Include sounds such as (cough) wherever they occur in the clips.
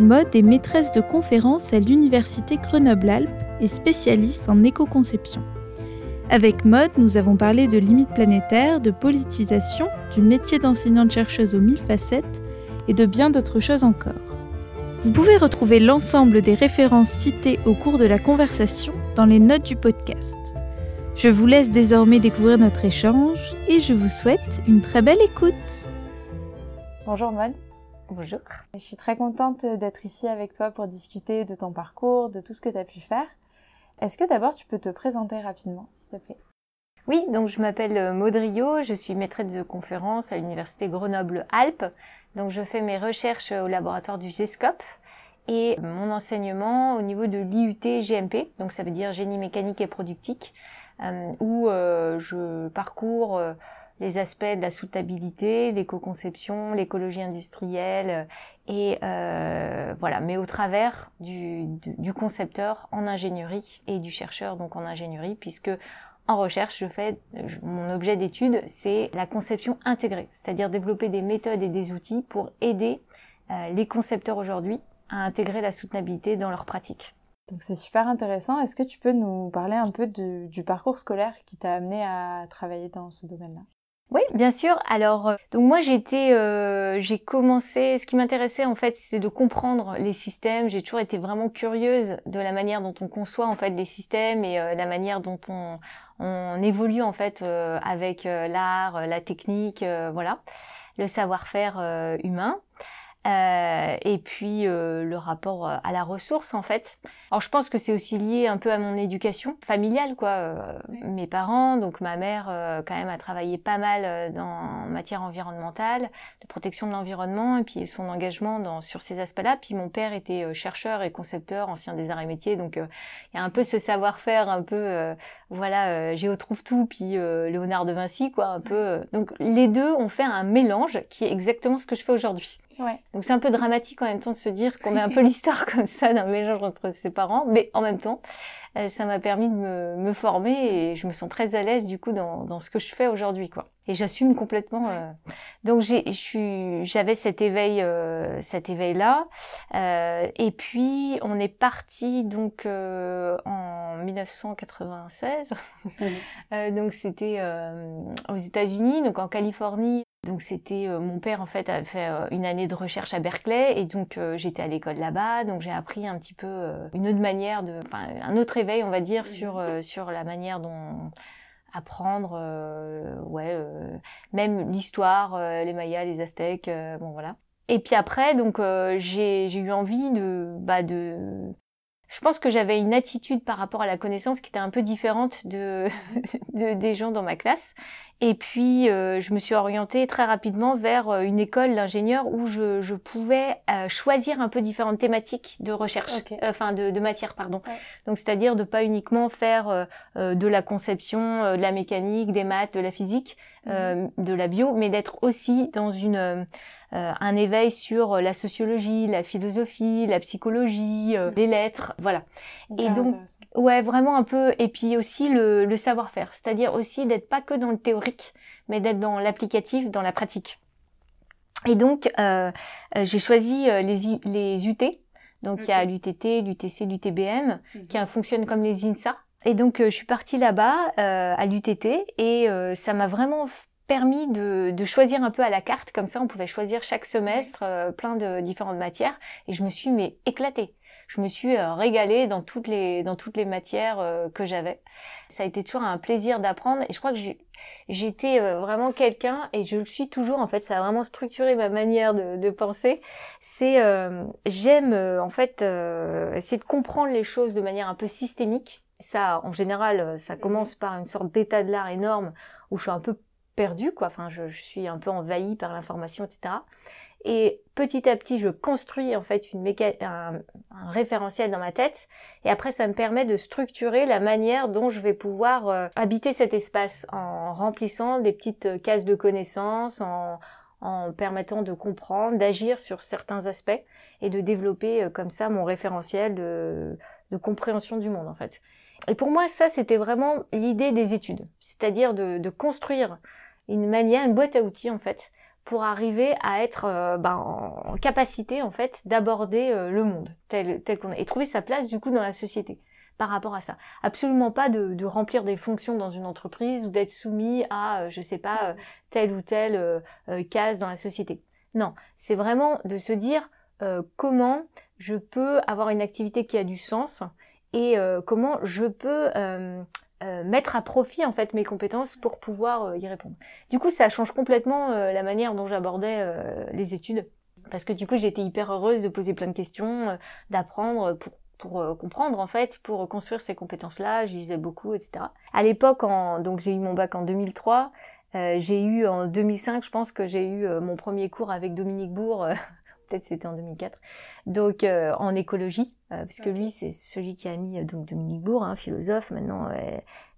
Maude est maîtresse de conférences à l'Université Grenoble-Alpes et spécialiste en éco-conception. Avec Maude, nous avons parlé de limites planétaires, de politisation, du métier d'enseignante-chercheuse aux mille facettes et de bien d'autres choses encore. Vous pouvez retrouver l'ensemble des références citées au cours de la conversation dans les notes du podcast. Je vous laisse désormais découvrir notre échange et je vous souhaite une très belle écoute. Bonjour Maude. Bonjour. Je suis très contente d'être ici avec toi pour discuter de ton parcours, de tout ce que tu as pu faire. Est-ce que d'abord tu peux te présenter rapidement, s'il te plaît? Oui, donc je m'appelle Maud Rio, je suis maîtresse de conférence à l'université Grenoble-Alpes. Donc je fais mes recherches au laboratoire du GESCOP et mon enseignement au niveau de l'IUT GMP, donc ça veut dire génie mécanique et productique, euh, où euh, je parcours euh, les aspects de la soutenabilité, l'éco-conception, l'écologie industrielle et euh, voilà, mais au travers du, du, concepteur en ingénierie et du chercheur donc en ingénierie, puisque en recherche, je fais mon objet d'étude, c'est la conception intégrée, c'est-à-dire développer des méthodes et des outils pour aider euh, les concepteurs aujourd'hui à intégrer la soutenabilité dans leurs pratiques. Donc c'est super intéressant. Est-ce que tu peux nous parler un peu du parcours scolaire qui t'a amené à travailler dans ce domaine-là? Oui, bien sûr. Alors, euh, donc moi j'étais, euh, j'ai commencé. Ce qui m'intéressait en fait, c'est de comprendre les systèmes. J'ai toujours été vraiment curieuse de la manière dont on conçoit en fait les systèmes et euh, la manière dont on, on évolue en fait euh, avec euh, l'art, la technique, voilà, le savoir-faire humain. Euh, et puis euh, le rapport à la ressource en fait. Alors je pense que c'est aussi lié un peu à mon éducation familiale quoi. Euh, mes parents, donc ma mère quand même a travaillé pas mal dans matière environnementale, de protection de l'environnement et puis son engagement dans sur ces aspects-là. Puis mon père était chercheur et concepteur, ancien des arts et métiers, donc il y a un peu ce savoir-faire un peu voilà Géo trouve tout puis Léonard de Vinci quoi un peu. Donc les deux ont fait un mélange qui est exactement ce que je fais aujourd'hui. Ouais. Donc c'est un peu dramatique en même temps de se dire qu'on a un (laughs) peu l'histoire comme ça d'un mélange entre ses parents, mais en même temps, euh, ça m'a permis de me, me, former et je me sens très à l'aise du coup dans, dans ce que je fais aujourd'hui quoi. Et j'assume complètement. Euh... Donc j'ai, j'avais cet éveil, euh, cet éveil là. Euh, et puis on est parti donc euh, en 1996. Mmh. donc c'était aux États-Unis, donc en Californie. Donc c'était euh, mon père en fait a fait euh, une année de recherche à Berkeley et donc euh, j'étais à l'école là-bas donc j'ai appris un petit peu une autre manière de enfin un autre éveil on va dire mmh. sur sur la manière dont apprendre ouais même l'histoire les mayas les aztèques bon voilà et puis après donc j'ai j'ai eu envie de bah de je pense que j'avais une attitude par rapport à la connaissance qui était un peu différente de, (laughs) de des gens dans ma classe. Et puis, euh, je me suis orientée très rapidement vers euh, une école d'ingénieur où je, je pouvais euh, choisir un peu différentes thématiques de recherche, okay. enfin de, de, matière, pardon. Ouais. Donc, c'est-à-dire de pas uniquement faire de la conception, de la mécanique, des maths, de la physique, mmh. de la bio, mais d'être aussi dans une euh, un éveil sur la sociologie, la philosophie, la psychologie, euh, les lettres, voilà. Et donc, ouais, vraiment un peu, et puis aussi le, le savoir-faire, c'est-à-dire aussi d'être pas que dans le théorique, mais d'être dans l'applicatif, dans la pratique. Et donc, euh, j'ai choisi les, les UT, donc il y a l'UTT, l'UTC, l'UTBM, mm -hmm. qui fonctionnent comme les INSA. Et donc, je suis partie là-bas à l'UTT et ça m'a vraiment permis de, de, choisir un peu à la carte, comme ça on pouvait choisir chaque semestre euh, plein de différentes matières, et je me suis mais éclatée. Je me suis euh, régalée dans toutes les dans toutes les matières euh, que j'avais. Ça a été toujours un plaisir d'apprendre, et je crois que j'étais euh, vraiment quelqu'un, et je le suis toujours. En fait, ça a vraiment structuré ma manière de, de penser. C'est euh, j'aime en fait essayer de comprendre les choses de manière un peu systémique. Ça, en général, ça commence par une sorte d'état de l'art énorme où je suis un peu perdue, quoi. Enfin, je, je, suis un peu envahie par l'information, etc. Et petit à petit, je construis en fait une un, un, référentiel dans ma tête. Et après, ça me permet de structurer la manière dont je vais pouvoir euh, habiter cet espace en remplissant des petites euh, cases de connaissances, en, en permettant de comprendre, d'agir sur certains aspects et de développer euh, comme ça mon référentiel de, de compréhension du monde en fait. Et pour moi, ça, c'était vraiment l'idée des études, c'est-à-dire de, de, construire une manière, une boîte à outils en fait, pour arriver à être euh, ben, en capacité en fait d'aborder euh, le monde tel, tel qu'on est et trouver sa place du coup dans la société par rapport à ça. Absolument pas de, de remplir des fonctions dans une entreprise ou d'être soumis à, euh, je sais pas, telle ou telle case dans la société. Non, c'est vraiment de se dire comment je peux avoir une activité qui a du sens et comment je peux euh, mettre à profit en fait mes compétences pour pouvoir euh, y répondre. Du coup, ça change complètement euh, la manière dont j'abordais les études parce que du coup, j'étais hyper heureuse de poser plein de questions, d'apprendre pour pour comprendre en fait, pour construire ces compétences-là, je lisais beaucoup, etc. À l'époque, en, donc j'ai eu mon bac en 2003, j'ai eu en 2005, je pense que j'ai eu mon premier cours avec Dominique Bourg peut-être c'était en 2004, donc euh, en écologie, euh, puisque lui c'est celui qui a mis euh, donc Dominique Bourg, hein, philosophe, maintenant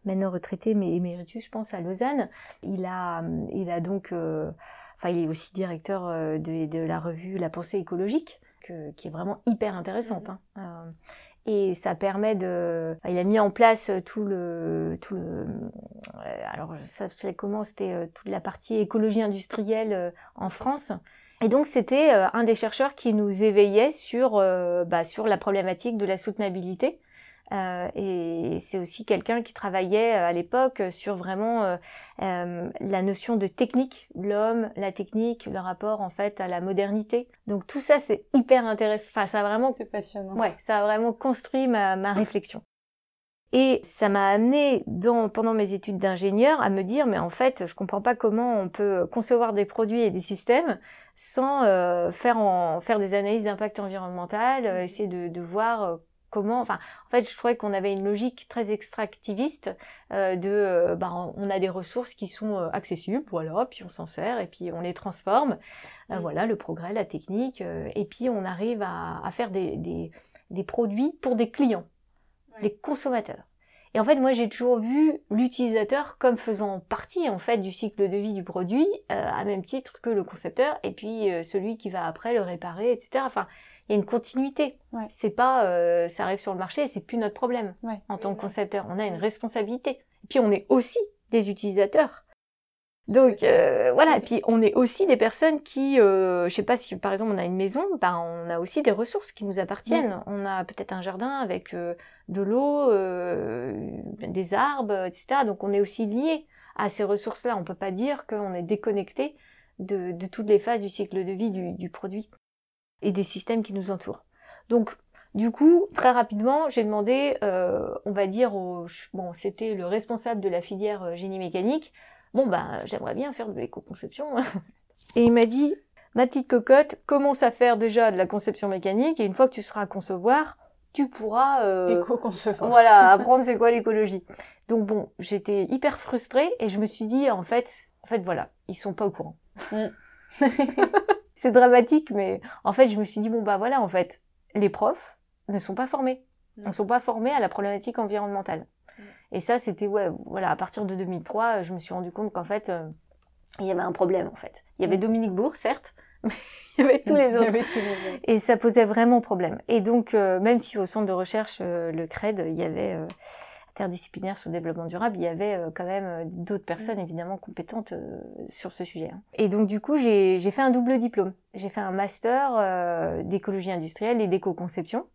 maintenant retraité mais éméritus je pense à Lausanne. Il a il a donc, enfin il est aussi directeur de, de, la revue La Pensée écologique, que, qui est vraiment hyper intéressante. Mhm. Hein. et ça permet de il a mis en place tout le tout le alors ça fait comment? C'était toute la partie écologie industrielle en France et donc c'était euh, un des chercheurs qui nous éveillait sur, euh, bah, sur la problématique de la soutenabilité. Euh, et c'est aussi quelqu'un qui travaillait à l'époque sur vraiment la notion de technique, l'homme, la technique, le rapport en fait à la modernité. Donc tout ça c'est hyper intéressant. Enfin ça a vraiment, c'est passionnant. Ouais, ça a vraiment construit ma, ma réflexion. Et ça m'a amené dans, pendant mes études d'ingénieur à me dire, mais en fait, je comprends pas comment on peut concevoir des produits et des systèmes sans euh, faire, en, faire des analyses d'impact environnemental, euh, essayer de, de voir euh, comment. Enfin, en fait, je trouvais qu'on avait une logique très extractiviste de, bah, on a des ressources qui sont accessibles, voilà, puis on s'en sert et puis on les transforme. voilà, le progrès, la technique, et puis on arrive à, à faire des, des, des produits pour des clients les consommateurs. Et en fait, moi, j'ai toujours vu l'utilisateur comme faisant partie en fait du cycle de vie du produit, euh, à même titre que le concepteur, et puis euh, celui qui va après le réparer, etc. Enfin, il y a une continuité. C'est pas, euh, ça arrive sur le marché, c'est plus notre problème en tant que concepteur. On a une responsabilité. Et puis, on est aussi des utilisateurs. Donc euh, voilà, et puis on est aussi des personnes qui, euh, je sais pas si par exemple on a une maison, ben on a aussi des ressources qui nous appartiennent. On a peut-être un jardin avec euh, de l'eau, euh, des arbres, etc. Donc on est aussi lié à ces ressources-là. On peut pas dire qu'on est déconnecté de, de, toutes les phases du cycle de vie du, du produit et des systèmes qui nous entourent. Donc du coup, très rapidement, j'ai demandé, euh, on va dire, au, bon, c'était le responsable de la filière génie mécanique, bon bah j'aimerais bien faire de l'éco-conception. (laughs) Et il m'a dit, ma petite cocotte, commence à faire déjà de la conception mécanique et une fois que tu seras à concevoir, tu pourras euh, éco-concevoir. Voilà, (laughs) apprendre c'est quoi l'écologie. Donc bon, j'étais hyper frustrée et je me suis dit en fait, en fait voilà, ils sont pas au courant. Mm. (laughs) c'est dramatique, mais en fait je me suis dit bon bah voilà en fait, les profs ne sont pas formés, mm. ne sont pas formés à la problématique environnementale. Et ça, c'était, ouais, voilà, à partir de 2003, je me suis rendu compte qu'en fait, euh, il y avait un problème, en fait. Il y avait mm. Dominique Bourg, certes, (laughs) mais il y (laughs) avait tous les autres. Et ça posait vraiment problème. Et donc, euh, même si au centre de recherche, euh, le CRED, il y avait interdisciplinaire sur le développement durable, il y avait quand même d'autres personnes mm. évidemment compétentes sur ce sujet. Hein. Et donc du coup, j'ai fait un double diplôme. J'ai fait un master d'écologie industrielle et d'éco-conception.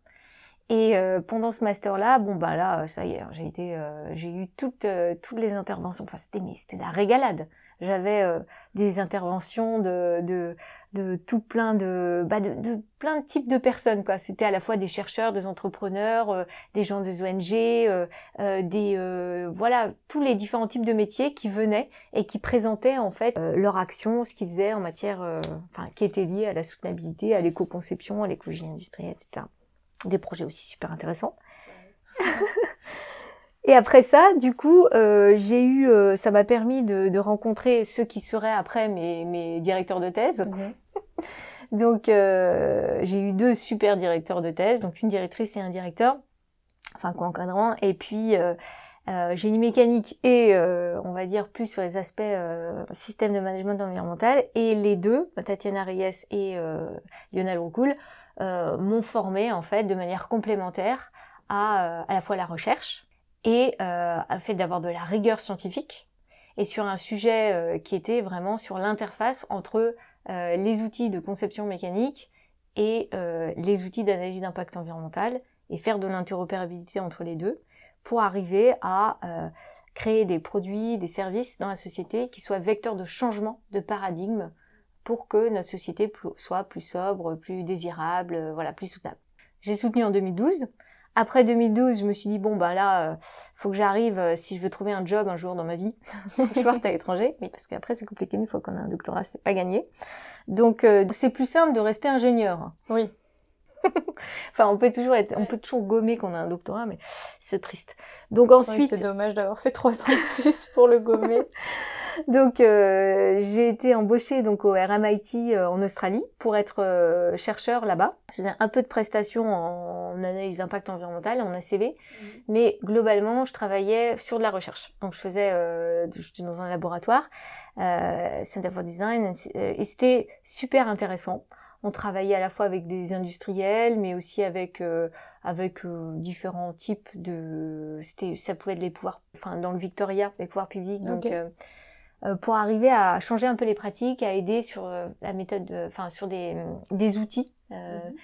Et euh, pendant ce master-là, bon bah là, ça y est, j'ai été, euh, j'ai eu toutes euh, toutes les interventions. Enfin, c'était c'était la régalade. J'avais des interventions de, de de tout plein de, bah de, plein de types de personnes quoi. C'était à la fois des chercheurs, des entrepreneurs, des gens des ONG, des voilà tous les différents types de métiers qui venaient et qui présentaient en fait leur action, ce qu'ils faisaient en matière, enfin qui était lié à la soutenabilité, à l'éco-conception, à l'écologie industrielle, etc des projets aussi super intéressants. (laughs) et après ça, du coup, euh, j'ai eu, euh, ça m'a permis de, de, rencontrer ceux qui seraient après mes, mes directeurs de thèse. Mhm. (laughs) Donc euh, j'ai eu deux super directeurs de thèse, donc une directrice et un directeur, enfin co-encadrant, et puis génie mécanique et on va dire plus sur les aspects système de management environnemental et les deux, Tatiana Reyes et Lionel Roucoul, m'ont formé en fait de manière complémentaire à euh, à la fois la recherche et euh, le fait d'avoir de la rigueur scientifique et sur un sujet euh, qui était vraiment sur l'interface entre euh, les outils de conception mécanique et euh, les outils d'analyse d'impact environnemental et faire de l'interopérabilité entre les deux pour arriver à euh, créer des produits, des services dans la société qui soient vecteurs de changement de paradigme pour que notre société soit plus sobre, plus désirable, euh, voilà, plus soutenable. J'ai soutenu en 2012. Après 2012, je me suis dit bon bah là, euh, faut que j'arrive euh, si je veux trouver un job un jour dans ma vie, (laughs) je parte à l'étranger. Oui, parce qu'après c'est compliqué une fois qu'on a un doctorat, c'est pas gagné. Donc euh, c'est plus simple de rester ingénieur. Oui. (laughs) Enfin, on peut toujours être, on peut toujours gommer qu'on a un doctorat, mais c'est triste. Donc Oui, ensuite, c'est dommage d'avoir fait trois ans de plus pour le gommer. (laughs) donc euh, j'ai été embauchée donc au RMIT euh, en Australie pour être euh, chercheur là-bas. Je faisais un peu de prestations en analyse d'impact environnemental, en ACV, mais globalement je travaillais sur de la recherche. Donc je faisais, euh, j'étais dans un laboratoire, euh, Center for Design, et c'était super intéressant. On travaillait à la fois avec des industriels, mais aussi avec euh, avec euh, différents types de, c'était, ça pouvait être les pouvoirs, enfin dans le Victoria, les pouvoirs publics, donc euh, euh, pour arriver à changer un peu les pratiques, à aider sur euh, la méthode, de- enfin sur des, des outils euh, Mhm.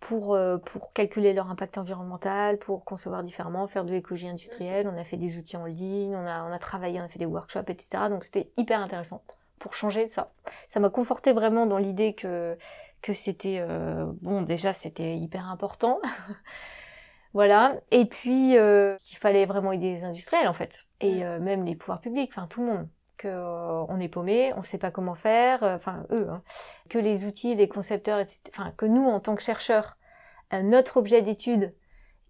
pour euh, pour calculer leur impact environnemental, pour concevoir différemment, faire de l'écologie industrielle. On a fait des outils en ligne, on a on a travaillé, on a fait des workshops, etc. Donc c'était hyper intéressant pour changer ça. Ça m'a conforté vraiment dans l'idée que que c'était euh, bon déjà c'était hyper important. (laughs) Voilà. Et puis, euh, qu'il fallait vraiment aider les industriels, en fait. Et euh, même les pouvoirs publics, enfin tout le monde. Que on est paumé, on sait pas comment faire, enfin eux. hein. Que les outils, les concepteurs, etc. Enfin, que nous, en tant que chercheurs, notre objet d'étude,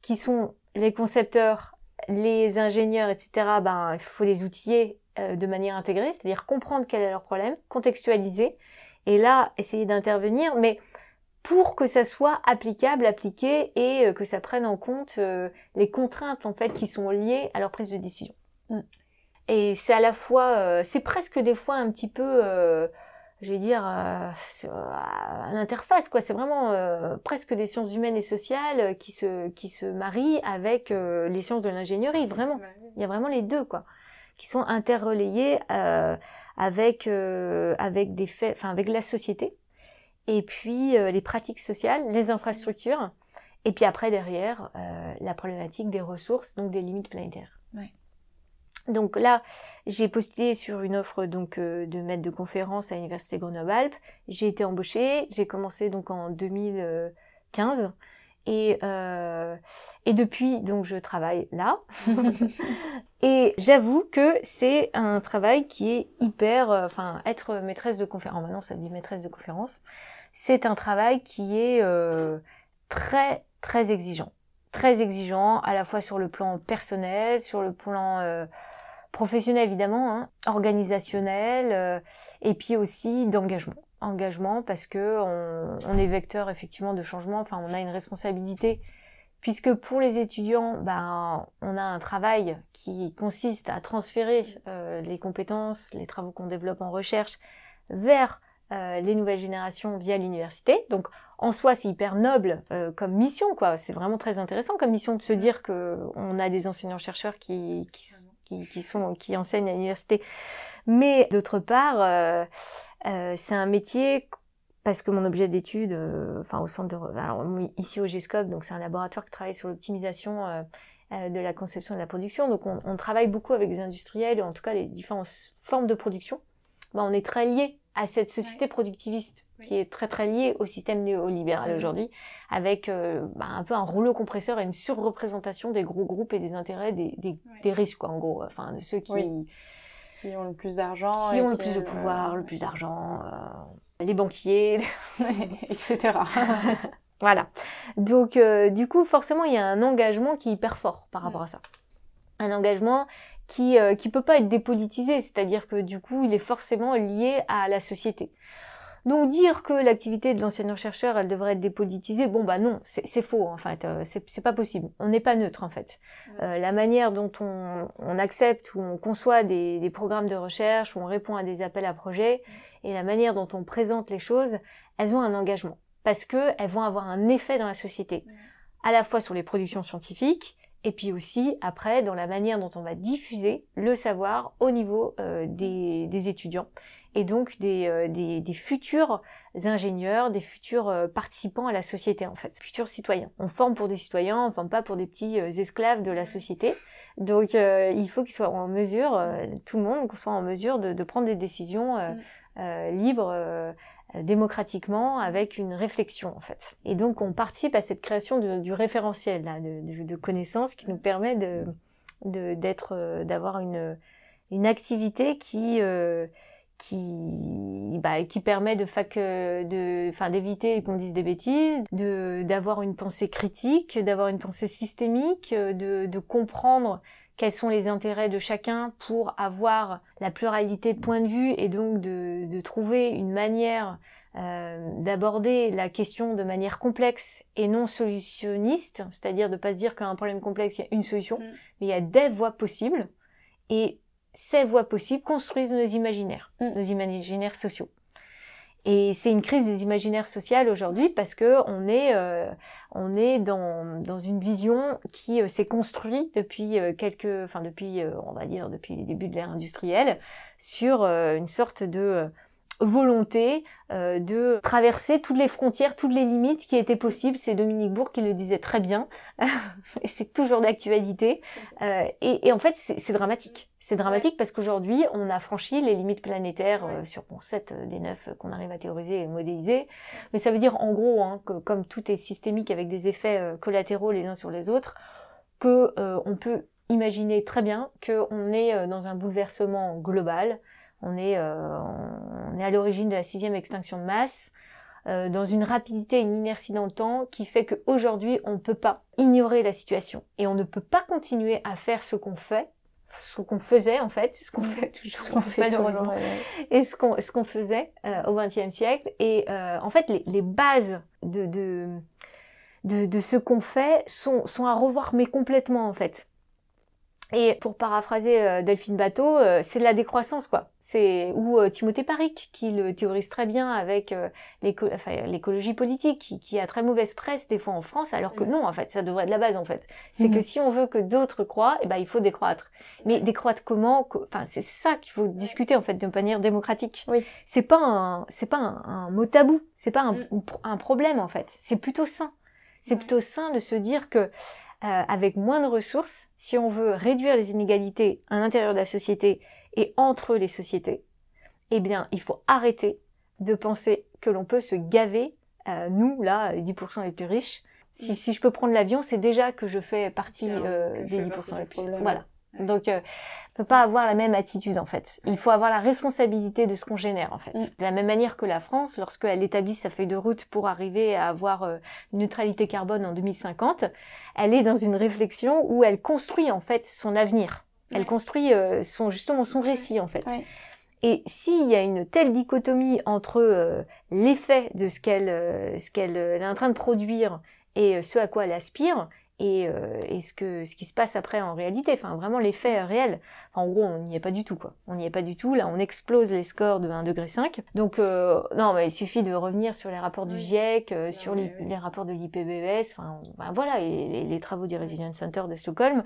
qui sont les concepteurs, les ingénieurs, etc., ben, il faut les outiller de manière intégrée, c'est-à-dire comprendre quel est leur problème, contextualiser, et là, essayer d'intervenir, mais pour que ça soit applicable, appliqué et euh, que ça prenne en compte euh, les contraintes en fait qui sont liées à leur prise de décision. Mm. Et c'est à la fois, euh, c'est presque des fois un petit peu, euh, je vais dire, l'interface quoi. C'est vraiment presque des sciences humaines et sociales qui se qui se marient avec les sciences de l'ingénierie. Vraiment, il y a vraiment les deux quoi, qui sont interrelayés euh, avec euh, avec des faits, enfin avec la société et puis euh, les pratiques sociales, les infrastructures, et puis après derrière euh, la problématique des ressources, donc des limites planétaires. Ouais. Donc là, j'ai postulé sur une offre donc euh, de maître de conférence à l'université Grenoble-Alpes. J'ai été embauchée. J'ai commencé donc en 2015 et euh, et depuis donc je travaille là. (laughs) et j'avoue que c'est un travail qui est hyper, euh, enfin être maîtresse de conférence. Maintenant ça dit maîtresse de conférence. C'est un travail qui est euh, très très exigeant, très exigeant à la fois sur le plan personnel, sur le plan euh, professionnel évidemment, hein, organisationnel, euh, et puis aussi d'engagement. Engagement parce que on, est vecteur effectivement de changement. Enfin, on a une responsabilité puisque pour les étudiants, ben, on a un travail qui consiste à transférer euh, les compétences, les travaux qu'on développe en recherche vers euh, les nouvelles générations via l'université. Donc, en soi, c'est hyper noble euh, comme mission, quoi. C'est vraiment très intéressant comme mission de se dire que on a des enseignants-chercheurs qui, qui, qui, qui sont, qui enseignent à l'université. Mais d'autre part, euh, c'est un métier parce que mon objet d'étude, euh, enfin au centre de, alors ici au GESCOP, donc c'est un laboratoire qui travaille sur l'optimisation euh, de la conception et de la production. Donc on, on travaille beaucoup avec les industriels, en tout cas les différentes formes de production. Ben, on est très lié à cette société productiviste qui est très très liée au système néolibéral aujourd'hui, avec ben, un peu un rouleau compresseur et une surreprésentation des gros groupes et des intérêts des, des, des riches, quoi, en gros, enfin de ceux qui. Qui ont le plus d'argent. qui ont le qui, plus de euh, pouvoir, le plus d'argent, euh, les banquiers, (laughs) etc. (laughs) Voilà. Donc, euh, du coup, forcément, il y a un engagement qui est hyper fort par rapport à ça. Un engagement qui euh, qui peut pas être dépolitisé, c'est-à-dire que du coup, il est forcément lié à la société. Donc dire que l'activité de l'enseignant-chercheur, elle devrait être dépolitisée, bon bah non, c'est faux en fait, euh, c'est pas possible. On n'est pas neutre en fait. Euh, la manière dont on, on, accepte ou on conçoit des, des, programmes de recherche, ou on répond à des appels à projets, et la manière dont on présente les choses, elles ont un engagement. Parce que elles vont avoir un effet dans la société, à la fois sur les productions scientifiques, et puis aussi après dans la manière dont on va diffuser le savoir au niveau euh, des, des, étudiants et donc des, euh, des, des, futurs ingénieurs, des futurs euh, participants à la société en fait, futurs citoyens. On forme pour des citoyens, on forme pas pour des petits esclaves de la société. Donc il faut qu'ils soient en mesure, tout le monde, qu'on soit en mesure de, de prendre des décisions libres démocratiquement avec une réflexion en fait. Et donc on participe à cette création de, du référentiel là, de, de, connaissances qui nous permet de d'être euh, d'avoir une une activité qui euh, qui bah, qui permet de fac de enfin d'éviter qu'on dise des bêtises de d'avoir une pensée critique d'avoir une pensée systémique de de comprendre quels sont les intérêts de chacun pour avoir la pluralité de points de vue et donc de, de trouver une manière euh, d'aborder la question de manière complexe et non solutionniste, c'est-à-dire de pas se dire qu'un problème complexe, il y a une solution, mm. mais il y a des voies possibles, et ces voies possibles construisent nos imaginaires, mm. nos imaginaires sociaux. Et c'est une crise des imaginaires sociaux aujourd'hui parce que on est euh, on est dans, dans une vision qui euh, s'est construite depuis euh, quelques enfin depuis on va dire depuis les débuts de l'ère industrielle sur une sorte de volonté euh, de traverser toutes les frontières, toutes les limites qui étaient possibles. C'est Dominique Bourg qui le disait très bien, (laughs) et c'est toujours d'actualité. Euh, et, et, en fait, c'est dramatique. C'est dramatique parce qu'aujourd'hui, on a franchi les limites planétaires euh, sur bon, 7 des 9 qu'on arrive à théoriser et modéliser. Mais ça veut dire en gros hein, que comme tout est systémique avec des effets collatéraux les uns sur les autres, que on peut imaginer très bien qu'on est dans un bouleversement global on est, euh, on est à l'origine de la sixième extinction de masse, euh, dans une rapidité et une inertie dans le temps qui fait qu'aujourd'hui, on ne peut pas ignorer la situation. Et on ne peut pas continuer à faire ce qu'on fait, ce qu'on faisait en fait, ce qu'on fait toujours, ce qu'on fait malheureusement, et ce qu'on ce qu'on faisait euh, au XXe siècle. Et en fait, les, les bases de, de de, de ce qu'on fait sont, sont à revoir, mais complètement en fait. Et pour paraphraser euh, Delphine Bateau, euh, c'est de la décroissance, quoi. C'est ou euh, Timothée Paric qui le théorise très bien avec l'écologie politique, qui, a très mauvaise presse des fois en France, alors que mm. non, en fait, ça devrait être la base, en fait. C'est que mm. si on veut que d'autres croient, eh ben il faut décroître. Mais décroître comment Enfin, c'est ça qu'il faut discuter en fait de manière démocratique. Oui. C'est pas un, c'est pas un, mot tabou, c'est pas un, mm. un problème en fait. C'est plutôt sain. C'est plutôt sain de se dire que euh, avec moins de ressources, si on veut réduire les inégalités à l'intérieur de la société et entre les sociétés, eh bien, il faut arrêter de penser que l'on peut se gaver, euh, nous, là, les 10% les plus riches. Si, si je peux prendre l'avion, c'est déjà que je fais partie euh, des 10% les plus riches. Voilà. Donc, euh, on peut pas avoir la même attitude en fait. Il faut avoir la responsabilité de ce qu'on génère en fait. Mm. De la même manière que la France, lorsqu'elle établit sa feuille de route pour arriver à avoir euh, une neutralité carbone en 2050, elle est dans une réflexion où elle construit en fait son avenir. Elle construit euh, son justement son récit en fait. Et s'il y a une telle dichotomie entre euh, l'effet de ce qu'elle ce qu'elle est en train de produire et ce à quoi elle aspire, et, euh, et, ce que ce qui se passe après en réalité, enfin vraiment l'effet réel. Enfin, en gros, on n'y est pas du tout quoi. On n'y est pas du tout. Là, on explose les scores de 1 degré 5. Donc euh, non, mais il suffit de revenir sur les rapports du GIEC, euh, sur les, les, rapports de l'IPBES, enfin ben, voilà, et les, les, travaux du Resilience Center de Stockholm.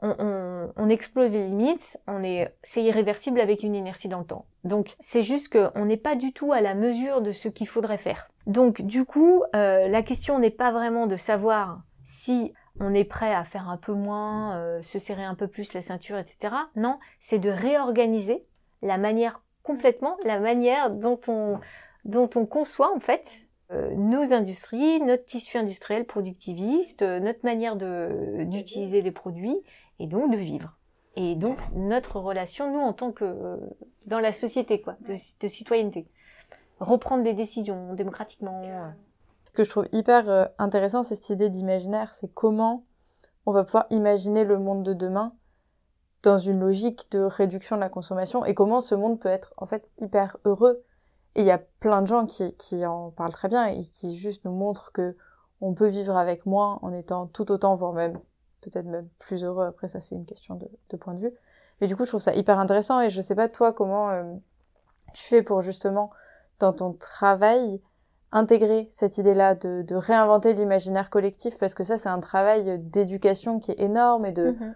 On, on, on explose les limites. On est, c'est irréversible avec une inertie dans le temps. Donc c'est juste qu'on n'est pas du tout à la mesure de ce qu'il faudrait faire. Donc du coup, la question n'est pas vraiment de savoir si on est prêt à faire un peu moins, euh, se serrer un peu plus la ceinture, etc. Non, c'est de réorganiser la manière complètement, la manière dont on, dont on conçoit en fait euh, nos industries, notre tissu industriel productiviste, euh, notre manière d'utiliser les produits et donc de vivre. Et donc notre relation, nous en tant que dans la société quoi, de, de citoyenneté, reprendre des décisions démocratiquement que je trouve hyper euh, intéressant, c'est cette idée d'imaginaire, c'est comment on va pouvoir imaginer le monde de demain dans une logique de réduction de la consommation et comment ce monde peut être en fait hyper heureux Et il y a plein de gens qui, en parlent très bien et qui juste nous montrent que on peut vivre avec moins en étant tout autant, voire même peut-être même plus heureux. Après, ça, c'est une question de, de, point de vue. Mais du coup, je trouve ça hyper intéressant et je sais pas toi comment euh, tu fais pour justement dans ton travail intégrer cette idée-là de, de, réinventer l'imaginaire collectif parce que ça, c'est un travail d'éducation qui est énorme et de Mhm.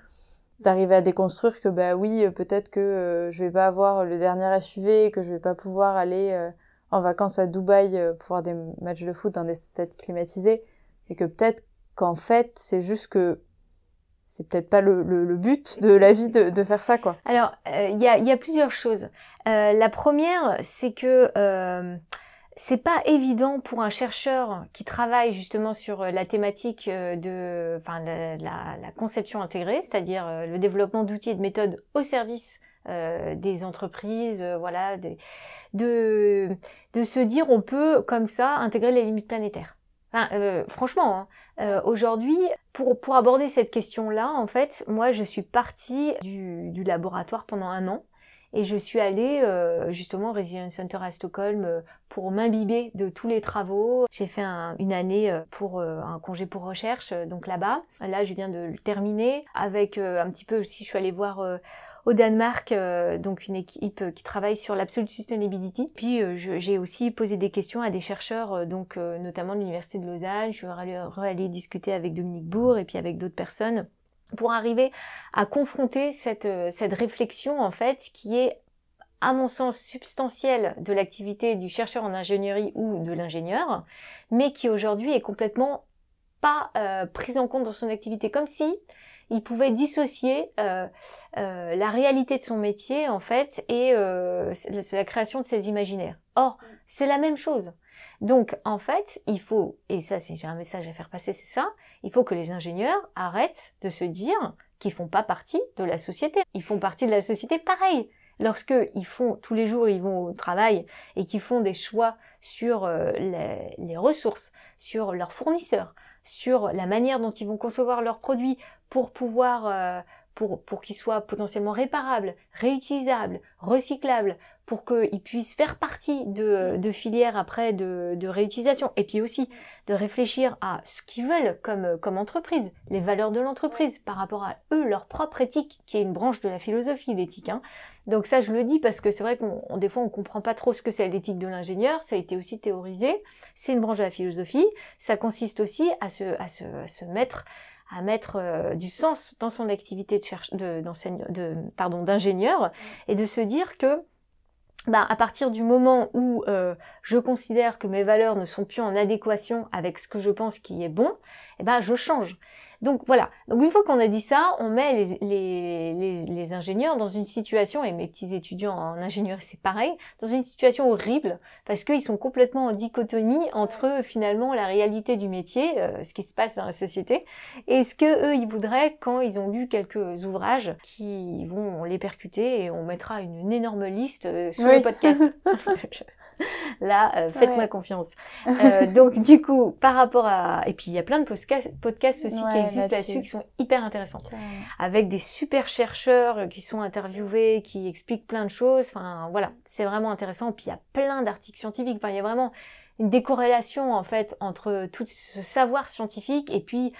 d'arriver à déconstruire que bah oui, peut-être que euh, je vais pas avoir le dernier SUV, que je vais pas pouvoir aller euh, en vacances à Dubaï euh, pour voir des matchs de foot dans des stades climatisés et que peut-être qu'en fait, c'est juste que c'est peut-être pas le, le, le, but de la vie de, de faire ça quoi. Alors, il euh, y, a, y, a, plusieurs choses. La première, c'est que c'est pas évident pour un chercheur qui travaille justement sur la thématique de, enfin, la, la, conception intégrée, c'est-à-dire euh, le développement d'outils et de méthodes au service euh, des entreprises, euh, voilà, de, de se dire on peut comme ça intégrer les limites planétaires. Enfin, euh, franchement, hein, euh, aujourd'hui, pour, pour aborder cette question-là, en fait, moi, je suis partie du, du laboratoire pendant un an et je suis allée euh, justement au Resilience Center à Stockholm euh, pour m'imbiber de tous les travaux. J'ai fait un, une année euh, pour un congé pour recherche, donc là-bas. Là, je viens de le terminer avec un petit peu aussi, je suis allée voir au Danemark, euh, donc une équipe qui travaille sur l'absolute sustainability. Puis euh, j'ai aussi posé des questions à des chercheurs, euh, donc notamment de l'université de Lausanne. Je suis allée, allée discuter avec Dominique Bourg et puis avec d'autres personnes pour arriver à confronter cette, cette réflexion en fait qui est à mon sens substantielle de l'activité du chercheur en ingénierie ou de l'ingénieur, mais qui aujourd'hui est complètement pas euh, prise en compte dans son activité, comme si il pouvait dissocier euh, euh, la réalité de son métier en fait et euh, la création de ses imaginaires. Or, c'est la même chose. Donc en fait, il faut et ça c'est un message à faire passer, c'est ça, il faut que les ingénieurs arrêtent de se dire qu'ils font pas partie de la société. Ils font partie de la société pareil. Lorsque ils font tous les jours, ils vont au travail et qu'ils font des choix sur euh, les, ressources, sur leurs fournisseurs, sur la manière dont ils vont concevoir leurs produits pour pouvoir euh, pour qu'ils soient potentiellement réparables, réutilisables, recyclables, pour qu'ils puissent faire partie de, de filières après de, de réutilisation. Et puis aussi de réfléchir à ce qu'ils veulent comme comme entreprise, les valeurs de l'entreprise par rapport à eux leur propre éthique qui est une branche de la philosophie l'éthique hein. Donc ça je le dis parce que c'est vrai qu'on des fois on comprend pas trop ce que c'est l'éthique de l'ingénieur, ça a été aussi théorisé, c'est une branche de la philosophie, ça consiste aussi à se à se, à se mettre à mettre euh, du sens dans son activité de cherche de, de pardon d'ingénieur et de se dire que bah, à partir du moment où euh, je considère que mes valeurs ne sont plus en adéquation avec ce que je pense qui est bon, eh ben je change. Donc voilà. Donc une fois qu'on a dit ça, on met les, les, les, les, ingénieurs dans une situation, et mes petits étudiants en ingénierie c'est pareil, dans une situation horrible, parce qu'ils sont complètement en dichotomie entre finalement la réalité du métier, euh, ce qui se passe dans la société, et ce que eux ils voudraient quand ils ont lu quelques ouvrages qui vont les percuter, et on mettra une, une énorme liste euh, sur oui. le podcast. (laughs) (laughs) (laughs) Là, euh, faites-moi ouais. confiance. Euh, donc du coup, par rapport à... Et puis il y a plein de podcasts, podcasts aussi ouais, qui existent là-dessus là qui sont hyper intéressants. Avec des super chercheurs qui sont interviewés, qui expliquent plein de choses. Enfin voilà, c'est vraiment intéressant. Puis il y a plein d'articles scientifiques. Enfin, il y a vraiment une décorrélation en fait entre tout ce savoir scientifique et puis,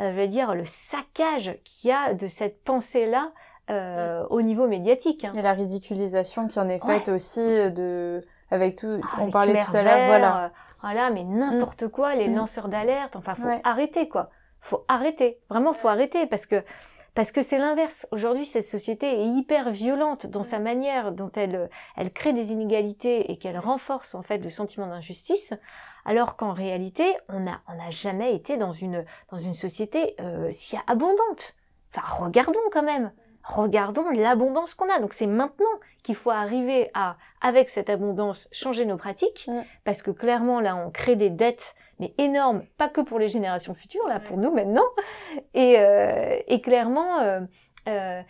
euh, je vais dire, le saccage qu'il y a de cette pensée-là euh, au niveau médiatique. Hein. Et la ridiculisation qui en est faite aussi de avec tout, ah, on parlait tout à l'heure, voilà. Euh, voilà, mais n'importe mmh. quoi, les mmh. lanceurs d'alerte, enfin, faut ouais. arrêter, quoi. Faut arrêter. Vraiment, faut arrêter parce que, parce que c'est l'inverse. Aujourd'hui, cette société est hyper violente dans sa manière dont elle, elle crée des inégalités et qu'elle renforce, en fait, le sentiment d'injustice. Alors qu'en réalité, on a, on n'a jamais été dans une, dans une société, euh, si abondante. Enfin, regardons quand même regardons l'abondance qu'on a. Donc c'est maintenant qu'il faut arriver à, avec cette abondance, changer nos pratiques, mmh. parce que clairement là on crée des dettes mais énormes, pas que pour les générations futures, là pour nous maintenant, et, euh, et clairement euh, euh,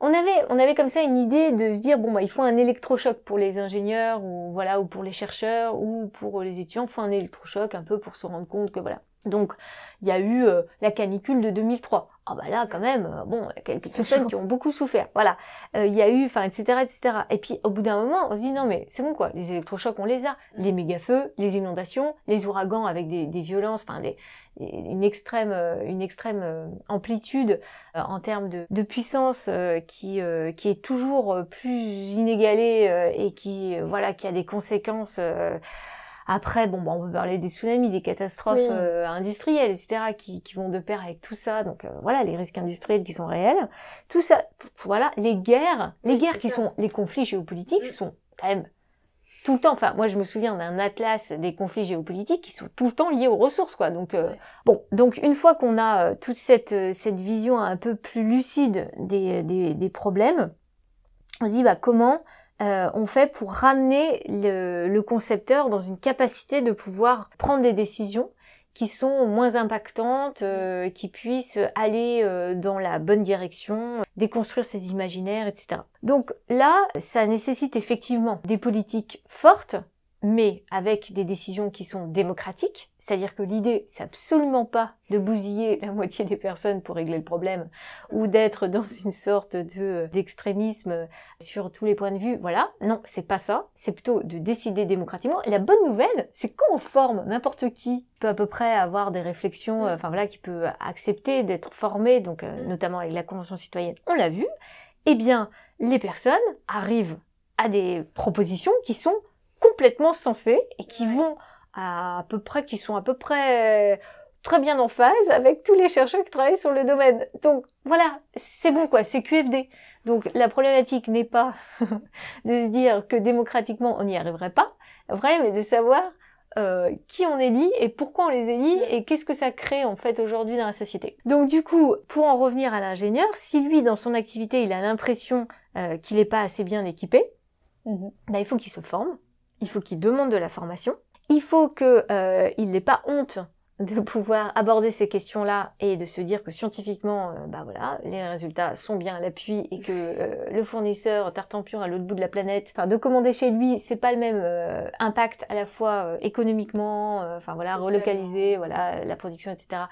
on avait, on avait comme ça une idée de se dire bon bah il faut un électrochoc pour les ingénieurs ou voilà ou pour les chercheurs ou pour les étudiants, il faut un électrochoc un peu pour se rendre compte que voilà. Donc, il y a eu euh, la canicule de 2003. Ah bah là, quand même, euh, bon, il y a quelques personnes qui ont beaucoup souffert. Voilà, Euh, il y a eu, enfin, etc., etc. Et puis, au bout d'un moment, on se dit non mais c'est bon quoi. Les électrochocs, on les a. Les méga-feux, les inondations, les ouragans avec des, des violences, enfin, des, des- une extrême, euh, une extrême amplitude euh, en termes de, de puissance euh, qui, euh, qui est toujours plus inégalée euh, et qui, voilà, qui a des conséquences. Après, bon, bah, on peut parler des tsunamis, des catastrophes Oui. euh, industrielles, etc., qui, qui vont de pair avec tout ça. Donc euh, voilà, les risques industriels qui sont réels. Tout ça, voilà, les guerres, les Oui, guerres qui ça. sont, les conflits géopolitiques Mm. sont quand même tout le temps. Enfin, moi, je me souviens d'un atlas des conflits géopolitiques qui sont tout le temps liés aux ressources, quoi. Donc euh, bon, donc une fois qu'on a toute cette cette vision un peu plus lucide des des, des problèmes, on se dit bah comment euh, on fait pour ramener le, le concepteur dans une capacité de pouvoir prendre des décisions qui sont moins impactantes, euh, qui puissent aller euh, dans la bonne direction, déconstruire ses imaginaires, etc. Donc là, ça nécessite effectivement des politiques fortes, mais avec des décisions qui sont démocratiques. C'est-à-dire que l'idée, c'est absolument pas de bousiller la (laughs) moitié des personnes pour régler le problème, ou d'être dans une sorte de d'extrémisme sur tous les points de vue. Voilà, non, c'est pas ça. C'est plutôt de décider démocratiquement. Et la bonne nouvelle, c'est que quand on forme n'importe qui peut à peu près avoir des réflexions, euh, enfin voilà, qui peut accepter d'être formé, donc euh, Mm. notamment avec la convention citoyenne, on l'a vu. Eh bien, les personnes arrivent à des propositions qui sont complètement sensées et qui vont à, à peu près, qui sont à peu près euh, très bien en phase avec tous les chercheurs qui travaillent sur le domaine. Donc voilà, c'est bon quoi, c'est QFD. Donc la problématique n'est pas (laughs) de se dire que démocratiquement on n'y arriverait pas. Le problème est de savoir euh, qui on élit et pourquoi on les élit et qu'est-ce que ça crée en fait aujourd'hui dans la société. Donc du coup, pour en revenir à l'ingénieur, si lui dans son activité il a l'impression euh, qu'il n'est pas assez bien équipé, Mhm. bah, il faut qu'il se forme, il faut qu'il demande de la formation, il faut que euh, n'ait pas honte de pouvoir aborder ces questions-là et de se dire que scientifiquement, euh, bah voilà, les résultats sont bien à l'appui et que euh, le fournisseur Tartampion à l'autre bout de la planète, enfin de commander chez lui, c'est pas le même euh, impact à la fois économiquement, enfin voilà, relocaliser, voilà, la production, etc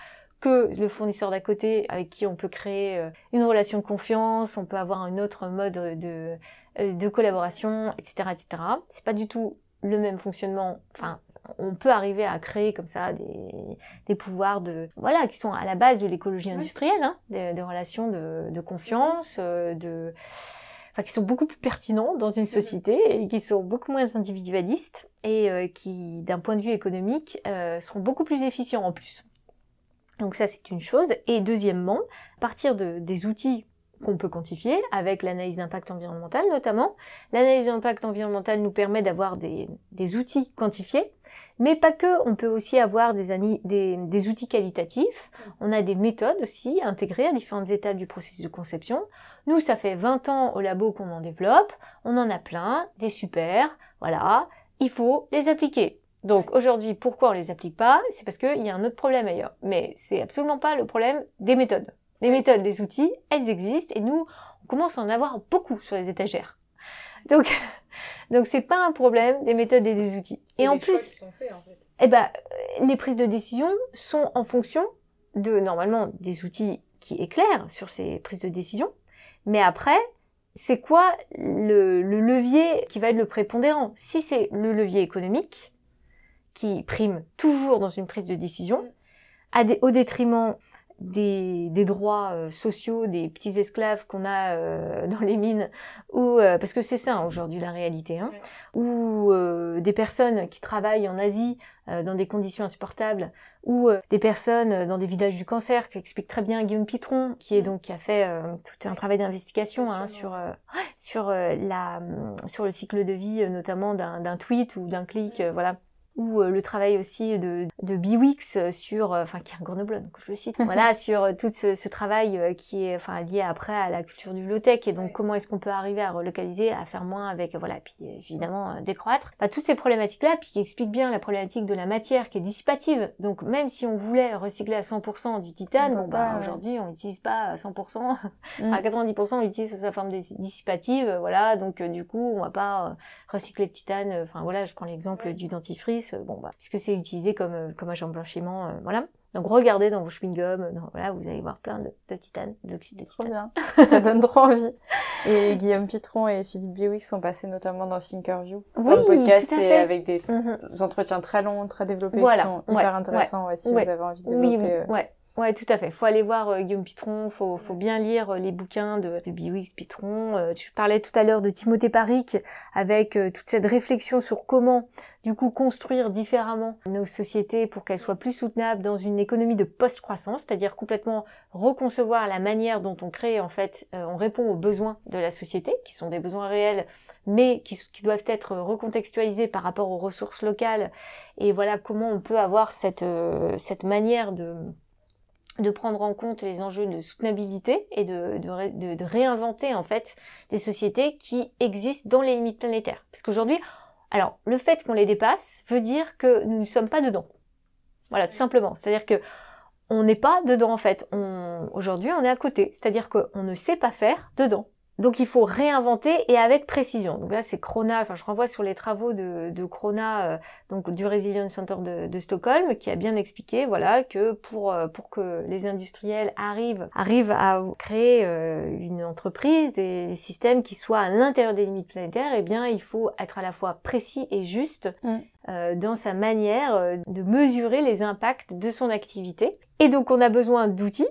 que le fournisseur d'à côté avec qui on peut créer une relation de confiance, on peut avoir un autre mode de, de collaboration, etc., etc. C'est pas du tout le même fonctionnement. Enfin, on peut arriver à créer comme ça des, des pouvoirs de voilà qui sont à la base de l'écologie industrielle, hein, des, des relations de, de confiance, euh, de enfin, qui sont beaucoup plus pertinents dans une société et qui sont beaucoup moins individualistes et euh, qui, d'un point de vue économique, euh, seront beaucoup plus efficients en plus. Donc ça, c'est une chose. Et deuxièmement, à partir de, des outils qu'on peut quantifier, avec l'analyse d'impact environnemental notamment, l'analyse d'impact environnemental nous permet d'avoir des, des outils quantifiés, mais pas que, on peut aussi avoir des, des outils qualitatifs. On a des méthodes aussi intégrées à différentes étapes du processus de conception. Nous, ça fait 20 ans au labo qu'on en développe, on en a plein, des super, voilà, il faut les appliquer. Donc aujourd'hui, pourquoi on les applique pas? C'est parce qu'il y a un autre problème ailleurs. Mais c'est absolument pas le problème des méthodes. Les méthodes, les outils, elles existent et nous, on commence à en avoir beaucoup sur les étagères. Donc, (laughs) donc c'est pas un problème des méthodes et des outils. Et en plus, eh ben, les prises de décision sont en fonction de, normalement, des outils qui éclairent sur ces prises de décision. Mais après, c'est quoi le, le levier qui va être le prépondérant? Si c'est le levier économique, qui prime toujours dans une prise de décision, à des, au détriment des, des droits euh, sociaux des petits esclaves qu'on a euh, (laughs) dans les mines, ou euh, parce que c'est ça hein, aujourd'hui la réalité, hein, ou euh, des personnes qui travaillent en Asie euh, dans des conditions insupportables, ou euh, des personnes dans des villages du cancer, qu'explique très bien Guillaume Pitron, qui est donc qui a fait euh, tout un travail d'investigation hein, (gasps) sur euh, sur la sur le cycle de vie, notamment d'un d'un tweet ou d'un clic, euh, voilà ou euh, le travail aussi de, de Biwix sur, euh, enfin qui est un grenoblois, donc je le cite, (laughs) voilà, sur euh, tout ce, ce travail qui est enfin lié après à la culture du low-tech et donc comment est-ce qu'on peut arriver à relocaliser, à faire moins avec, voilà, puis évidemment décroître? Bah, toutes ces problématiques-là, puis qui expliquent bien la problématique de la matière qui est dissipative. Donc même si on voulait recycler à 100% du titane, bon, bah, ouais. aujourd'hui on n'utilise pas à 100%, Mm. à 90% on l'utilise sous sa forme dis- dissipative, voilà, donc euh, du coup on va pas recycler le titane, enfin voilà, je prends l'exemple du dentifrice, euh, bon bah, puisque c'est utilisé comme, euh, comme agent blanchiment, euh, voilà. Donc regardez dans vos chewing-gums, voilà, vous allez voir plein de, de titane, d'oxyde de Trop titane. bien. Ça donne (laughs) trop envie. Et Guillaume Pitron et Philippe Biwix sont passés notamment dans Thinkerview, dans le Oui, podcast, tout à et avec des Mhm. entretiens très longs, très développés, Voilà, qui sont ouais, hyper intéressants, ouais, si vous avez envie de Oui, développer. euh, ouais. Ouais, tout à fait. Faut aller voir euh, Guillaume Pitron, faut, faut bien lire euh, les bouquins de, de Biwix Pitron. Euh, tu parlais tout à l'heure de Timothée Paric avec toute cette réflexion sur comment, du coup, construire différemment nos sociétés pour qu'elles soient plus soutenables dans une économie de post-croissance, c'est-à-dire complètement reconcevoir la manière dont on crée, en fait, euh, on répond aux besoins de la société, qui sont des besoins réels, mais qui, doivent être recontextualisés par rapport aux ressources locales. Et voilà comment on peut avoir cette, euh, cette manière de de prendre en compte les enjeux de soutenabilité et de- de réinventer en fait des sociétés qui existent dans les limites planétaires. Parce qu'aujourd'hui, alors le fait qu'on les dépasse veut dire que nous ne sommes pas dedans. Voilà, tout simplement. C'est-à-dire que on n'est pas dedans en fait. Aujourd'hui, on est à côté. C'est-à-dire qu'on ne sait pas faire dedans. Donc il faut réinventer et avec précision. Donc là c'est Krona, enfin je renvoie sur les travaux de, de Krona, euh, donc du Resilience Center de, de Stockholm, qui a bien expliqué voilà que pour euh, pour que les industriels arrivent arrivent à créer euh, une entreprise, des, des systèmes qui soient à l'intérieur des limites planétaires, eh bien il faut être à la fois précis et juste Mm. euh, dans sa manière euh, de mesurer les impacts de son activité. Et donc on a besoin d'outils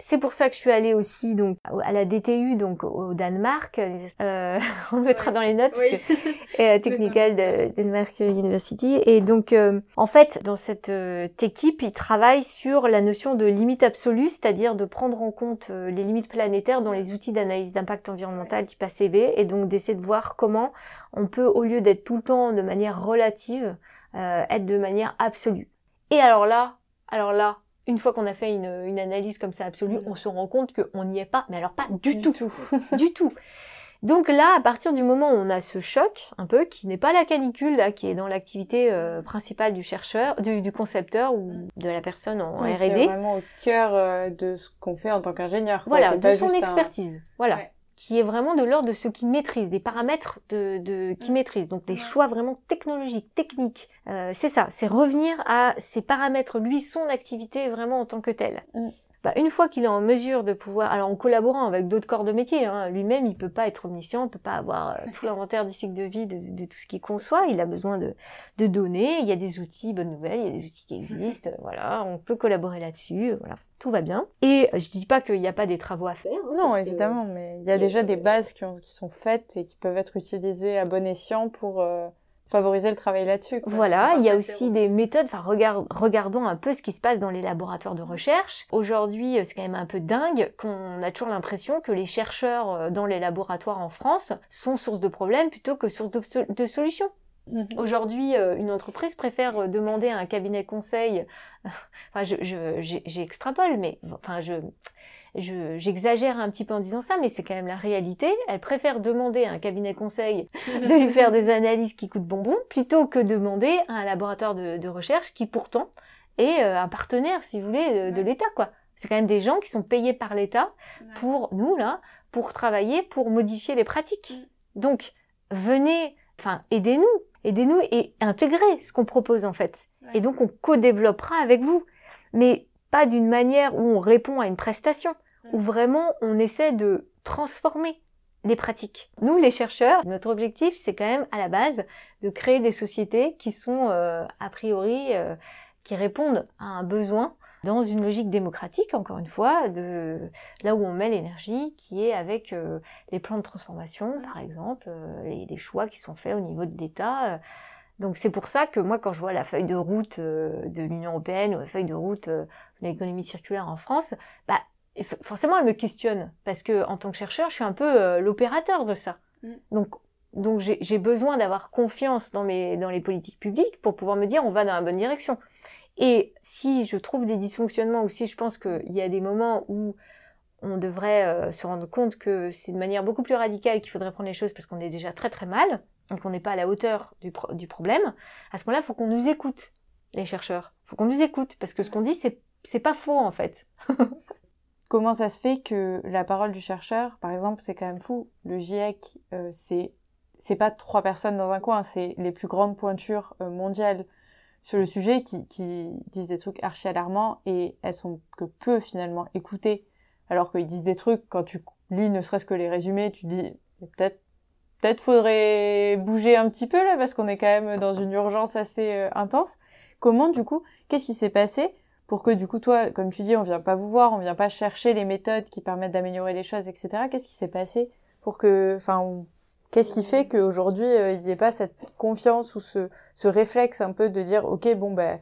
c'est pour ça que je suis allée aussi donc à la DTU donc au Danemark. Euh, (laughs) on le mettra dans les notes parce que et à (laughs) Technical de Denmark University. Et donc euh, en fait dans cette euh, équipe ils travaillent sur la notion de limite absolue, c'est-à-dire de prendre en compte euh, les limites planétaires dans les outils d'analyse d'impact environnemental type ACV et donc d'essayer de voir comment on peut au lieu d'être tout le temps de manière relative euh, être de manière absolue. Et alors là, alors là, une fois qu'on a fait une, une analyse comme ça absolue, on se rend compte qu'on n'y est pas, mais alors pas du, tout, (laughs) du tout. Donc là, à partir du moment où on a ce choc, un peu, qui n'est pas la canicule, là, qui est dans l'activité euh, principale du chercheur, du, du concepteur ou de la personne en R&D, vraiment au cœur euh, de ce qu'on fait en tant qu'ingénieur. voilà, de son un- expertise, voilà, Ouais. Qui est vraiment de l'ordre de ce qu'il maîtrise, des paramètres de, de qui Mm. maîtrise, donc des choix vraiment technologiques, techniques. Euh, c'est ça, c'est revenir à ses paramètres, lui, son activité vraiment en tant que telle. Bah, une fois qu'il est en mesure de pouvoir, alors en collaborant avec d'autres corps de métier, hein, lui-même il peut pas être omniscient, il peut pas avoir euh, tout l'inventaire du cycle de vie de, de tout ce qu'il conçoit, il a besoin de, de données, il y a des outils, bonne nouvelle, il y a des outils qui existent, euh, voilà, on peut collaborer là-dessus, euh, voilà, tout va bien. Et euh, je dis pas qu'il n'y a pas des travaux à faire. hein, Non, que- évidemment, mais il y a déjà des bases qui, ont- qui sont faites et qui peuvent être utilisées à bon escient pour euh, favoriser le travail là-dessus. Voilà, il y a aussi zéro. des méthodes, enfin regardons un peu ce qui se passe dans les laboratoires de recherche. Aujourd'hui, euh, c'est quand même un peu dingue qu'on a toujours l'impression que les chercheurs euh, dans les laboratoires en France sont source de problèmes plutôt que source de, so- de solutions. Mhm. Aujourd'hui, euh, une entreprise préfère demander à un cabinet conseil, (laughs) enfin je, j'extrapole, mais enfin je, je, j'exagère un petit peu en disant ça, mais c'est quand même la réalité. Elle préfère demander à un cabinet conseil (laughs) de lui faire des analyses qui coûtent bonbon plutôt que demander à un laboratoire de, de recherche qui pourtant est euh, un partenaire, si vous voulez, de, de l'État, quoi. C'est quand même des gens qui sont payés par l'État pour nous, là, pour travailler, pour modifier les pratiques. Donc, venez, enfin, aidez-nous, aidez-nous et intégrez ce qu'on propose, en fait. Et donc, on co-développera avec vous. Mais pas d'une manière où on répond à une prestation, où vraiment on essaie de transformer les pratiques. Nous, les chercheurs, notre objectif, c'est quand même à la base de créer des sociétés qui sont euh, a priori euh, qui répondent à un besoin dans une logique démocratique, encore une fois, de là où on met l'énergie, qui est avec euh, les plans de transformation, par exemple, euh, les, choix qui sont faits au niveau de l'État. euh. Donc c'est pour ça que moi, quand je vois la feuille de route euh, de l'Union européenne ou la feuille de route euh, l'économie circulaire en France, bah forcément, elle me questionne parce que en tant que chercheur, je suis un peu euh, l'opérateur de ça. Mm. Donc, donc j'ai j'ai besoin d'avoir confiance dans mes dans les politiques publiques pour pouvoir me dire on va dans la bonne direction. Et si je trouve des dysfonctionnements ou si je pense qu'il y a des moments où on devrait euh, se rendre compte que c'est de manière beaucoup plus radicale qu'il faudrait prendre les choses parce qu'on est déjà très très mal et qu'on n'est pas à la hauteur du, pro- du problème, à ce moment-là, il faut qu'on nous écoute, les chercheurs. Il faut qu'on nous écoute parce que ce qu'on dit, c'est c'est pas faux en fait. (laughs) Comment ça se fait que la parole du chercheur, par exemple, c'est quand même fou. Le GIEC, euh, c'est c'est pas trois personnes dans un coin, c'est les plus grandes pointures euh, mondiales sur le sujet qui, disent des trucs archi alarmants et elles sont que peu finalement écoutées alors qu'ils disent des trucs quand tu lis ne serait-ce que les résumés tu dis peut-être peut-être faudrait bouger un petit peu là parce qu'on est quand même dans une urgence assez euh, intense comment du coup qu'est-ce qui s'est passé pour que du coup toi comme tu dis on vient pas vous voir on vient pas chercher les méthodes qui permettent d'améliorer les choses etc qu'est-ce qui s'est passé pour que enfin Qu'est-ce qui fait qu'aujourd'hui, euh, il n'y ait pas cette confiance ou ce, réflexe un peu de dire, OK, bon, ben,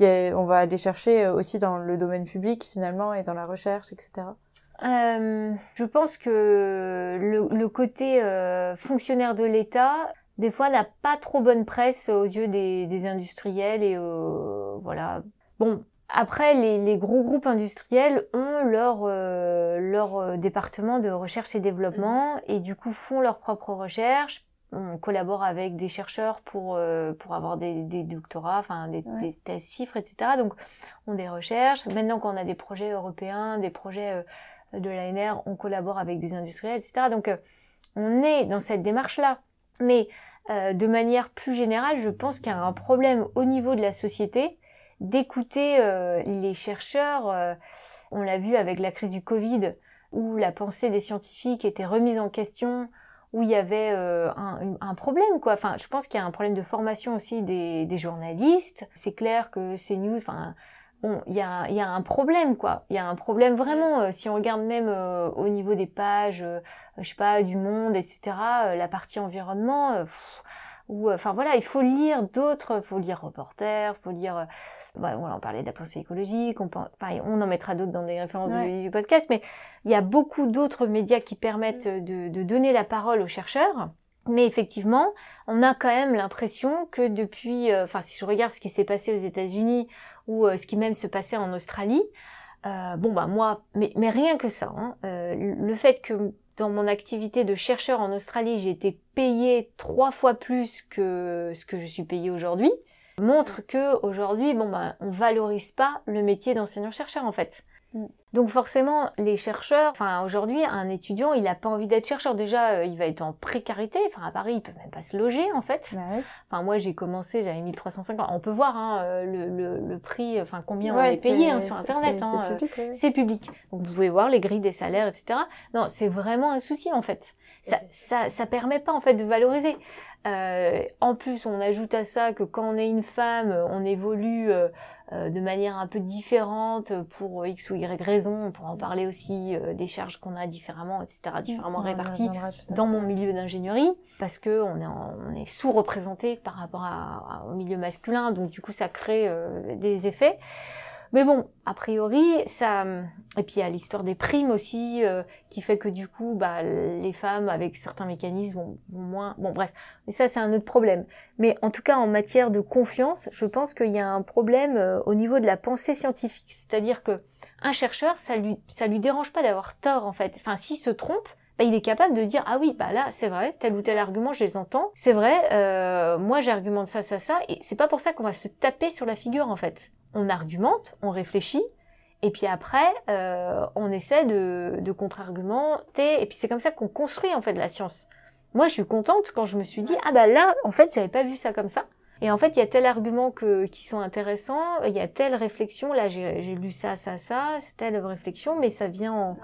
on va aller chercher euh, aussi dans le domaine public finalement et dans la recherche, etc. Euh, je pense que le, côté euh, fonctionnaire de l'État, des fois, n'a pas trop bonne presse aux yeux des, industriels et voilà. Bon, après, les, les, gros groupes industriels ont leur, euh, leur euh, département de recherche et développement et du coup font leurs propres recherches. On collabore avec des chercheurs pour, euh, pour avoir des, des doctorats, enfin des, des, des, chiffres, etc. Donc, on des recherches. Maintenant qu'on a des projets européens, des projets de l'ANR, on collabore avec des industriels, etc. Donc, on est dans cette démarche-là. Mais de manière plus générale, je pense qu'il y a un problème au niveau de la société d'écouter euh, les chercheurs. Euh, on l'a vu avec la crise du Covid, où la pensée des scientifiques était remise en question, où il y avait euh, un, un, problème, quoi. Enfin, je pense qu'il y a un problème de formation aussi des, des journalistes. C'est clair que ces news, enfin, bon, il y a, y a un problème, quoi. Il y a un problème vraiment. si on regarde même au niveau des pages, je sais pas, du Monde, etc., la partie environnement. ou enfin voilà, il faut lire d'autres, faut lire Reporter, faut lire bah, on parlait de la pensée écologique, on, on en mettra d'autres dans des références du, podcast, mais il y a beaucoup d'autres médias qui permettent mm. de, de, donner la parole aux chercheurs. Mais effectivement, on a quand même l'impression que depuis, euh, enfin si je regarde ce qui s'est passé aux États-Unis ou euh, ce qui même se passait en Australie, euh, bon bah moi, mais, mais rien que ça, hein, le fait que dans mon activité de chercheur en Australie, j'ai été payée trois fois plus que ce que je suis payée aujourd'hui, montre que aujourd'hui, bon bah, on valorise pas le métier d'enseignant-chercheur en fait. Mm. Donc forcément, les chercheurs, enfin aujourd'hui, un étudiant, il a pas envie d'être chercheur. Déjà, euh, il va être en précarité. Enfin à Paris, il peut même pas se loger en fait. Bah enfin moi, j'ai commencé, j'avais 1350. On peut voir hein, euh, le, le, le, prix, enfin combien on est payé hein, sur internet. C'est hein, public. Euh, public. Donc vous pouvez voir les grilles des salaires, etc. Non, c'est vraiment un souci en fait. Ça, ça, ça permet pas en fait de valoriser. Euh, en plus, on ajoute à ça que quand on est une femme, on évolue euh, euh, de manière un peu différente pour X ou Y raison. On pourra en parler aussi des charges qu'on a différemment, etc., différemment réparties dans mon milieu d'ingénierie, parce que on est, on est sous-représenté par rapport à, au milieu masculin, donc du coup ça crée des effets. Mais bon, a priori, ça. Et puis il y a l'histoire des primes aussi, euh, qui fait que du coup, bah, les femmes avec certains mécanismes vont, moins. Bon, bref. Mais ça, c'est un autre problème. Mais en tout cas, en matière de confiance, je pense qu'il y a un problème euh, au niveau de la pensée scientifique. C'est-à-dire que un chercheur, ça lui, ça lui dérange pas d'avoir tort en fait. Enfin, s'il se trompe, bah, il est capable de dire ah oui bah là c'est vrai tel ou tel argument je les entends c'est vrai euh, moi j'argumente ça ça ça et c'est pas pour ça qu'on va se taper sur la figure en fait on argumente, on réfléchit, et puis après, euh, on essaie de, de contre-argumenter, et puis c'est comme ça qu'on construit en fait la science. Moi, je suis contente quand je me suis dit ah bah là, en fait, j'avais pas vu ça comme ça. Et en fait, il y a tel argument que, qui sont intéressants, il y a telle réflexion, là j'ai lu ça, ça, ça, c'est telle réflexion, mais ça vient en,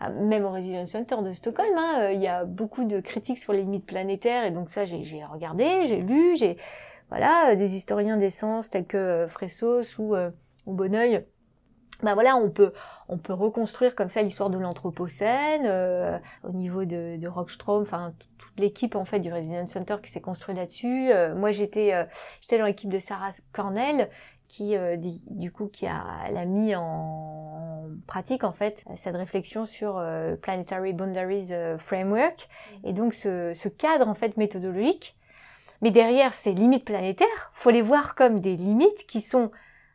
même au Resilience Center de Stockholm, hein, euh, il y a beaucoup de critiques sur les limites planétaires, et donc ça j'ai regardé, j'ai lu, j'ai voilà, euh, des historiens d'essence tels que euh, Fressos ou, euh, ou Bonneuil, ben voilà, on peut on peut reconstruire comme ça l'histoire de l'anthropocène au niveau de, de Rockstrom, enfin toute l'équipe en fait du Resilience Center qui s'est construit là-dessus. moi j'étais j'étais dans l'équipe de Sarah Cornell qui du coup qui a l'a mis en pratique en fait cette réflexion sur Planetary Boundaries Framework. Et donc ce, ce cadre en fait méthodologique. Mais derrière ces limites planétaires, faut les voir comme des limites qui sont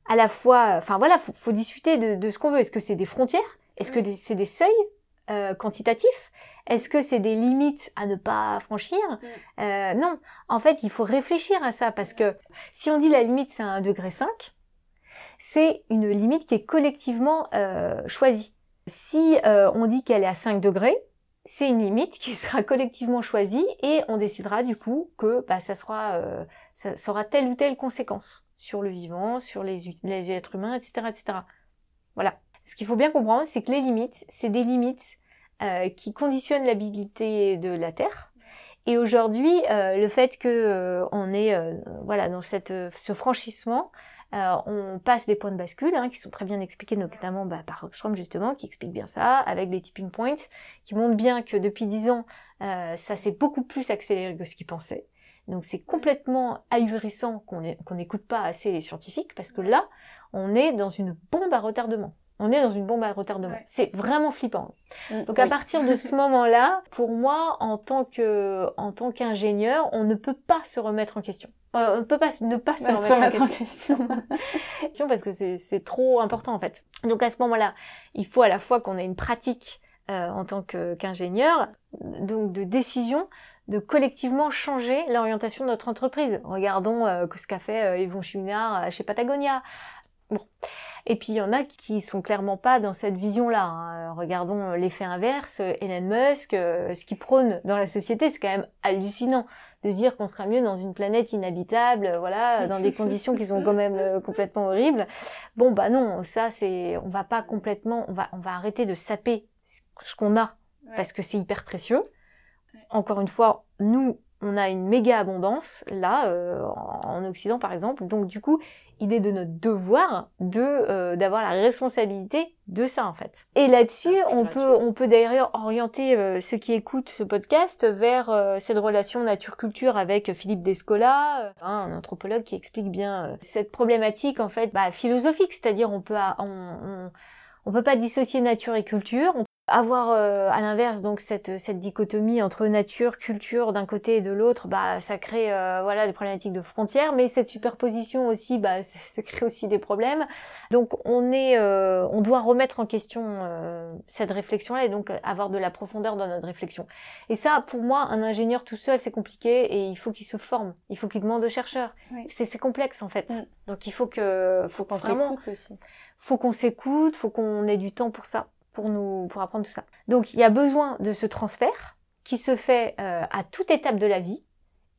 à la fois, enfin voilà, faut, faut discuter de, de ce qu'on veut. Est-ce que c'est des frontières? Est-ce que c'est des seuils euh, quantitatifs? Est-ce que c'est des limites à ne pas franchir euh, Non, en fait, il faut réfléchir à ça parce que si on dit la limite c'est un degré 5, c'est une limite qui est collectivement euh, choisie. Si euh, on dit qu'elle est à 5 degrés, c'est une limite qui sera collectivement choisie et on décidera du coup que bah, ça, sera, euh, ça, aura telle ou telle conséquence sur le vivant, sur les, les êtres humains, etc., etc. Voilà. Ce qu'il faut bien comprendre, c'est que les limites, c'est des limites euh, qui conditionnent l'habilité de la Terre. Et aujourd'hui, euh, le fait que euh, on est euh, voilà dans cette ce franchissement, on passe des points de bascule hein, qui sont très bien expliqués notamment bah, par Rockstrom justement, qui explique bien ça, avec des tipping points, qui montrent bien que depuis 10 ans, ça s'est beaucoup plus accéléré que ce qu'ils pensaient. Donc c'est complètement ahurissant qu'on n'écoute pas assez les scientifiques, parce que là, on est dans une bombe à retardement. On est dans une bombe à retardement. Ouais. C'est vraiment flippant. Mm, Donc à oui. partir de ce (laughs) moment-là, pour moi, en tant que en tant qu'ingénieur, on ne peut pas se remettre en question. Euh, on ne peut pas se- ne pas se remettre, se remettre en en (laughs) question parce que c'est c'est trop important en fait. Donc à ce moment-là, il faut à la fois qu'on ait une pratique euh, en tant que- qu'ingénieur, donc de décision, de collectivement changer l'orientation de notre entreprise. Regardons euh, ce qu'a fait euh, Yvon Chouinard chez Patagonia. Bon. Et puis il y en a qui sont clairement pas dans cette vision-là. hein. Regardons l'effet inverse, euh, Elon Musk, euh, ce qu'il prône dans la société, c'est quand même hallucinant de se dire qu'on sera mieux dans une planète inhabitable, euh, voilà, (laughs) dans des conditions qui sont quand même euh, complètement horribles. Bon bah non, ça c'est, on va pas complètement, on va, on va arrêter de saper ce ce qu'on a Ouais. parce que c'est hyper précieux. Encore une fois, nous, on a une méga abondance là euh, en en Occident par exemple, donc du coup, il est de notre devoir de euh, d'avoir la responsabilité de ça en fait. Et là-dessus, on peut on peut d'ailleurs orienter euh, ceux qui écoutent ce podcast vers euh, cette relation nature-culture avec Philippe Descola, euh, hein, un anthropologue qui explique bien cette problématique en fait bah, philosophique, c'est-à-dire on peut a- on, on on peut pas dissocier nature et culture. On avoir euh, à l'inverse donc cette cette dichotomie entre nature, culture d'un côté et de l'autre, bah ça crée euh, voilà des problématiques de frontières, mais cette superposition aussi, bah (laughs) ça, ça crée aussi des problèmes. Donc on est, euh, on doit remettre en question euh, cette réflexion-là et donc avoir de la profondeur dans notre réflexion. Et ça, pour moi, un ingénieur tout seul, c'est compliqué et il faut qu'il se forme, il faut qu'il demande aux chercheurs. Oui. C'est c'est complexe en fait. Donc il faut que, faut On vraiment s'écoute aussi. faut qu'on s'écoute, faut qu'on ait du temps pour ça, pour nous, pour apprendre tout ça. Donc il y a besoin de ce transfert qui se fait euh, à toute étape de la vie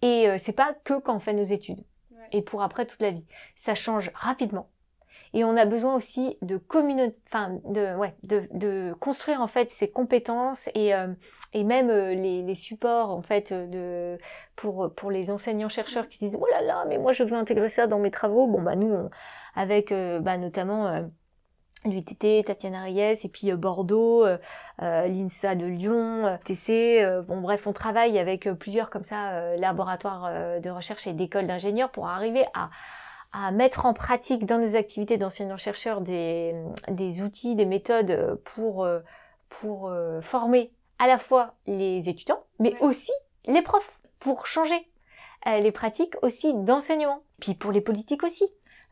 et euh, c'est pas que quand on fait nos études Ouais. et pour après toute la vie. Ça change rapidement. Et on a besoin aussi de communauté, enfin de ouais, de, de construire en fait ces compétences et euh, et même euh, les, les supports en fait de pour pour les enseignants chercheurs qui disent oh là là mais moi je veux intégrer ça dans mes travaux. Bon bah nous on- avec euh, bah, notamment euh, l'UTT, Tatiana Reyes, et puis euh, Bordeaux, euh, euh, l'INSA de Lyon, TC. euh, bon bref, on travaille avec plusieurs comme ça euh, laboratoires de recherche et d'écoles d'ingénieurs pour arriver à à mettre en pratique dans des activités d'enseignants-chercheurs des, des outils, des méthodes pour, pour former à la fois les étudiants, mais aussi les profs, pour changer les pratiques aussi d'enseignement. Puis pour les politiques aussi.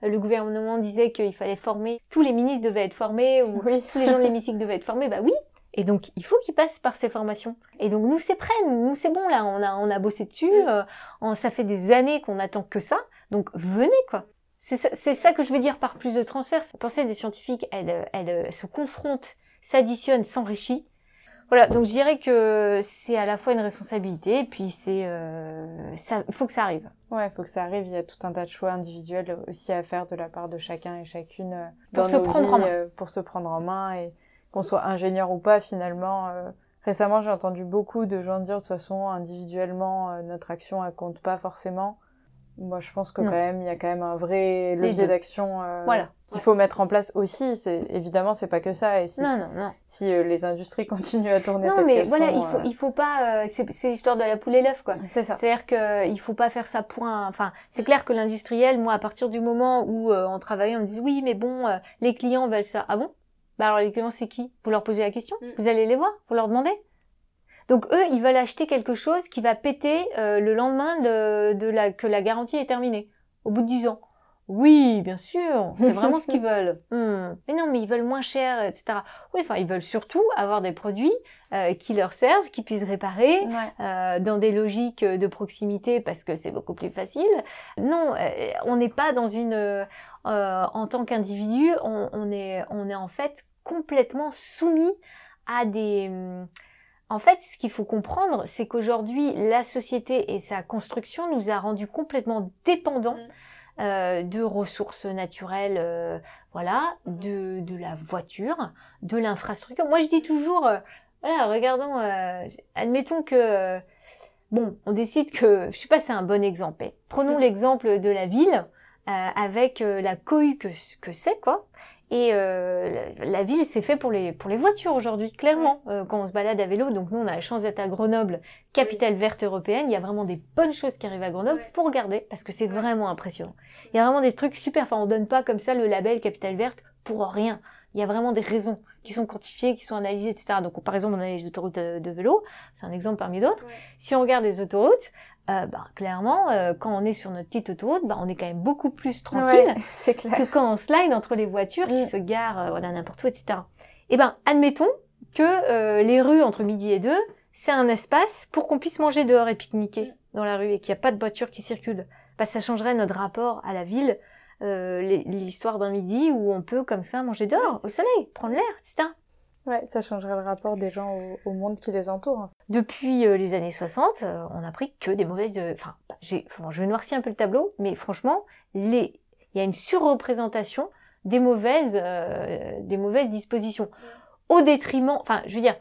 Le gouvernement disait qu'il fallait former, tous les ministres devaient être formés, ou Oui. tous les gens de l'hémicycle devaient être formés, bah oui. Et donc, il faut qu'ils passent par ces formations. Et donc, nous, c'est prêt, nous, c'est bon, là, on a, on a bossé dessus, Mm. euh, on- ça fait des années qu'on attend que ça, donc venez, quoi. C'est ça, c'est ça que je veux dire par plus de transfert. La pensée des scientifiques, elle, elle, elle se confronte, s'additionne, s'enrichit. Voilà, donc je dirais que c'est à la fois une responsabilité, et puis c'est, euh, ça, faut que ça arrive. Ouais, faut que ça arrive. Il y a tout un tas de choix individuels aussi à faire de la part de chacun et chacune euh, Pour dans se nos prendre vies, en main. euh, pour se prendre en main et qu'on soit ingénieur ou pas finalement. euh, récemment, j'ai entendu beaucoup de gens dire de toute façon individuellement notre action elle compte pas forcément. Moi, je pense que Non. quand même il y a quand même un vrai levier d'action euh, Voilà. qu'il faut mettre en place aussi. C'est évidemment c'est pas que ça et si Non, non, non. si euh, les industries (laughs) continuent à tourner Non, mais voilà, sont, il faut, euh, il faut pas, euh, c'est, c'est l'histoire de la poule et l'œuf, quoi. c'est ça. C'est-à-dire qu'il faut pas faire ça point. Enfin, c'est clair que l'industriel, moi, à partir du moment où euh, on travaillait, on me dit oui, mais bon, euh, les clients veulent ça. Ah bon? Bah alors les clients, c'est qui? Vous leur posez la question? Mm. Vous allez les voir Vous leur demandez? Donc eux, ils veulent acheter quelque chose qui va péter euh, le lendemain de, de la que la garantie est terminée, au bout de 10 ans. Oui, bien sûr, c'est vraiment ce qu'ils (laughs) veulent. Hmm. Mais non, mais ils veulent moins cher, etc. Oui, enfin, ils veulent surtout avoir des produits euh, qui leur servent, qui puissent réparer, Ouais. euh, dans des logiques de proximité parce que c'est beaucoup plus facile. Non, euh, on n'est pas dans une euh, en tant qu'individu, on, on est on est en fait complètement soumis à des en fait, ce qu'il faut comprendre, c'est qu'aujourd'hui, la société et sa construction nous a rendus complètement dépendants euh, de ressources naturelles, euh, voilà, de, de la voiture, de l'infrastructure. Moi, je dis toujours, euh, voilà, regardons, admettons que, bon, on décide que, je sais pas, c'est un bon exemple. prenons l'exemple de la ville avec la cohue que, que c'est, quoi. Et euh, la, ville, c'est fait pour les pour les voitures aujourd'hui, clairement. Euh, quand on se balade à vélo, donc nous, on a la chance d'être à Grenoble, capitale verte européenne. Il y a vraiment des bonnes choses qui arrivent à Grenoble. Faut regarder parce que c'est vraiment impressionnant. Il y a vraiment des trucs super. Enfin, on donne pas comme ça le label capitale verte pour rien. Il y a vraiment des raisons qui sont quantifiées, qui sont analysées, etc. Donc, par exemple, on a les autoroutes de, de vélo. C'est un exemple parmi d'autres. Ouais. Si on regarde les autoroutes, euh, bah, clairement, euh, quand on est sur notre petite autoroute, bah, on est quand même beaucoup plus tranquille (laughs) Ouais, clair. que quand on slide entre les voitures qui Mm. se garent euh, voilà n'importe où, etc. Eh ben, admettons que euh, les rues entre midi et deux, c'est un espace pour qu'on puisse manger dehors et pique-niquer dans la rue et qu'il n'y a pas de voitures qui circulent. Bah, ça changerait notre rapport à la ville, euh, l'histoire d'un midi où on peut comme ça manger dehors, au soleil, prendre l'air, etc. Ouais, ça changerait le rapport des gens au, au monde qui les entoure. hein. Depuis euh, les années 60, euh, on a pris que des mauvaises. euh, Enfin, bah, j'ai, enfin, je vais noircir un peu le tableau, mais franchement, les, il y a une surreprésentation des mauvaises, euh, des mauvaises dispositions, au détriment. Enfin, je veux dire,